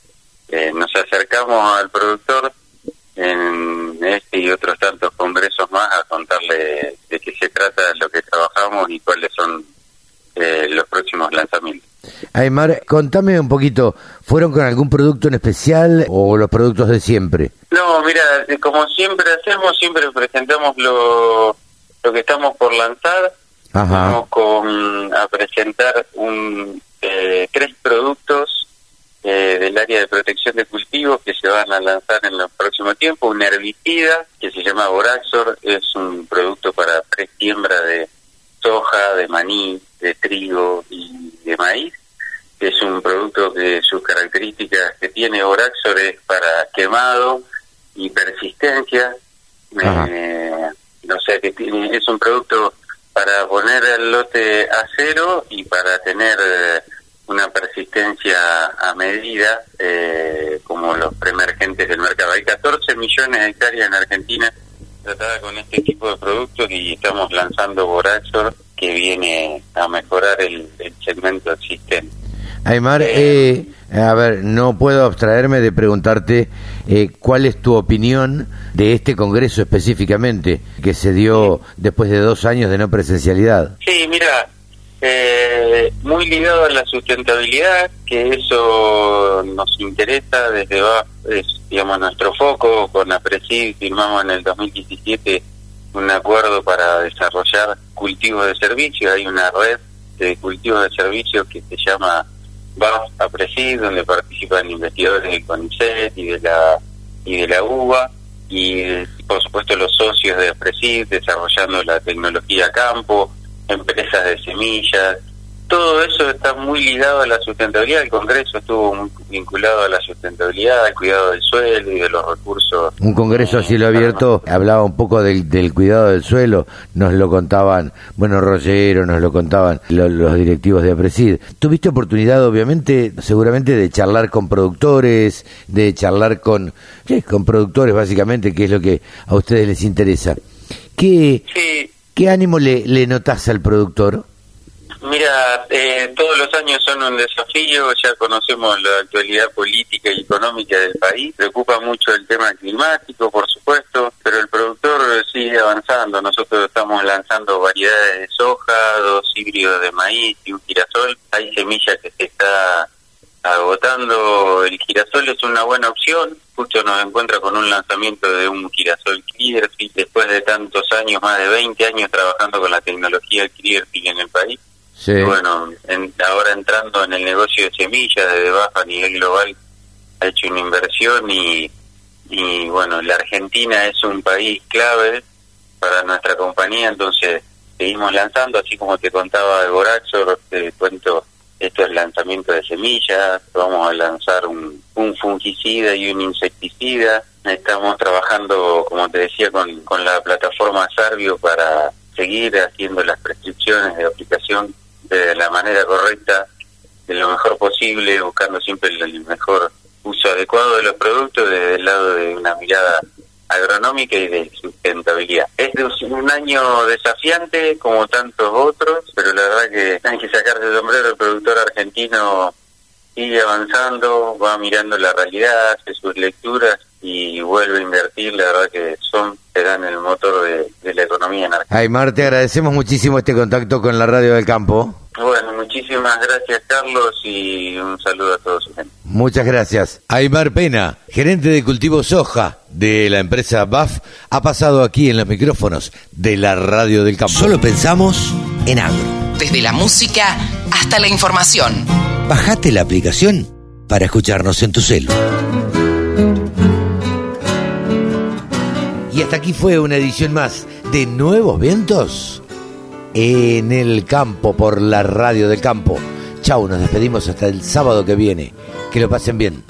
eh, nos acercamos al productor en este y otros tantos congresos más a contarle de qué se trata lo que trabajamos y cuáles son eh, los próximos lanzamientos. Aymar, contame un poquito, ¿fueron con algún producto en especial o los productos de siempre? No, mira, eh, como siempre hacemos, siempre presentamos lo, lo que estamos por lanzar. Ajá. Vamos con, a presentar un, eh, tres productos eh, del área de protección de cultivos que se van a lanzar en el próximo tiempo. Un herbicida que se llama Boraxor, es un producto para presiembra de soja, de maní, de trigo y de maíz. Es un producto que sus características que tiene Boraxor es para quemado y persistencia. Eh, o sea que tiene, es un producto para poner el lote a cero y para tener eh, una persistencia a medida eh, como los preemergentes del mercado. Hay 14 millones de hectáreas en Argentina tratada con este tipo de productos y estamos lanzando Boraxor que viene a mejorar el, el segmento existente. Aymar, eh, a ver, no puedo abstraerme de preguntarte eh, cuál es tu opinión de este Congreso específicamente, que se dio después de dos años de no presencialidad. Sí, mira, eh, muy ligado a la sustentabilidad, que eso nos interesa desde va, es, digamos, nuestro foco. Con APRESID firmamos en el 2017 un acuerdo para desarrollar cultivos de servicios. Hay una red de cultivos de servicios que se llama BAF APRESID, donde participan investigadores del CONICET y de la, y de la UBA. Y, por supuesto, los socios de APRESID desarrollando la tecnología campo, empresas de semillas, todo eso está muy ligado a la sustentabilidad. El Congreso estuvo muy vinculado a la sustentabilidad, al cuidado del suelo y de los recursos. Un Congreso a cielo abierto hablaba un poco del, del cuidado del suelo, nos lo contaban, bueno, Rollero, nos lo contaban lo- los directivos de APRESID. ¿Tuviste oportunidad, obviamente, seguramente, de charlar con productores, de charlar con, sí, con productores, básicamente, que es lo que a ustedes les interesa? ¿Qué, ¿qué ánimo le, le notás al productor? Mira, eh, todos los años son un desafío, ya conocemos la actualidad política y económica del país, preocupa mucho el tema climático, por supuesto, pero el productor sigue avanzando, nosotros estamos lanzando variedades de soja, dos híbridos de maíz y un girasol, hay semillas que se está agotando, el girasol es una buena opción, justo nos encuentra con un lanzamiento de un girasol Clearfield, después de tantos años, más de 20 años trabajando con la tecnología Clearfield en el país, Sí. bueno, en- ahora entrando en el negocio de semillas desde bajo a nivel global, ha hecho una inversión y, y bueno, la Argentina es un país clave para nuestra compañía, entonces seguimos lanzando, así como te contaba de Boraxor, te cuento estos lanzamientos de semillas, vamos a lanzar un, un fungicida y un insecticida, estamos trabajando, como te decía, con, con la plataforma Sarvio para seguir haciendo las prescripciones de aplicación de la manera correcta, de lo mejor posible, buscando siempre el mejor uso adecuado de los productos desde el lado de una mirada agronómica y de sustentabilidad. Es de un año desafiante como tantos otros, pero la verdad que hay que sacarse el sombrero, el productor argentino sigue avanzando, va mirando la realidad, hace sus lecturas y vuelve a invertir, la verdad que son, serán el motor de, de la economía en Argentina. Aymar, te agradecemos muchísimo este contacto con la radio del campo. Bueno, muchísimas gracias Carlos y un saludo a todos. Muchas gracias. Aymar Pena, gerente de cultivo soja de la empresa BAF, ha pasado aquí en los micrófonos de la radio del campo. Solo pensamos en agro. Desde la música hasta la información. Bajate la aplicación para escucharnos en tu celu. Y hasta aquí fue una edición más de Nuevos Vientos en el campo por la radio del campo. Chau, nos despedimos hasta el sábado que viene. Que lo pasen bien.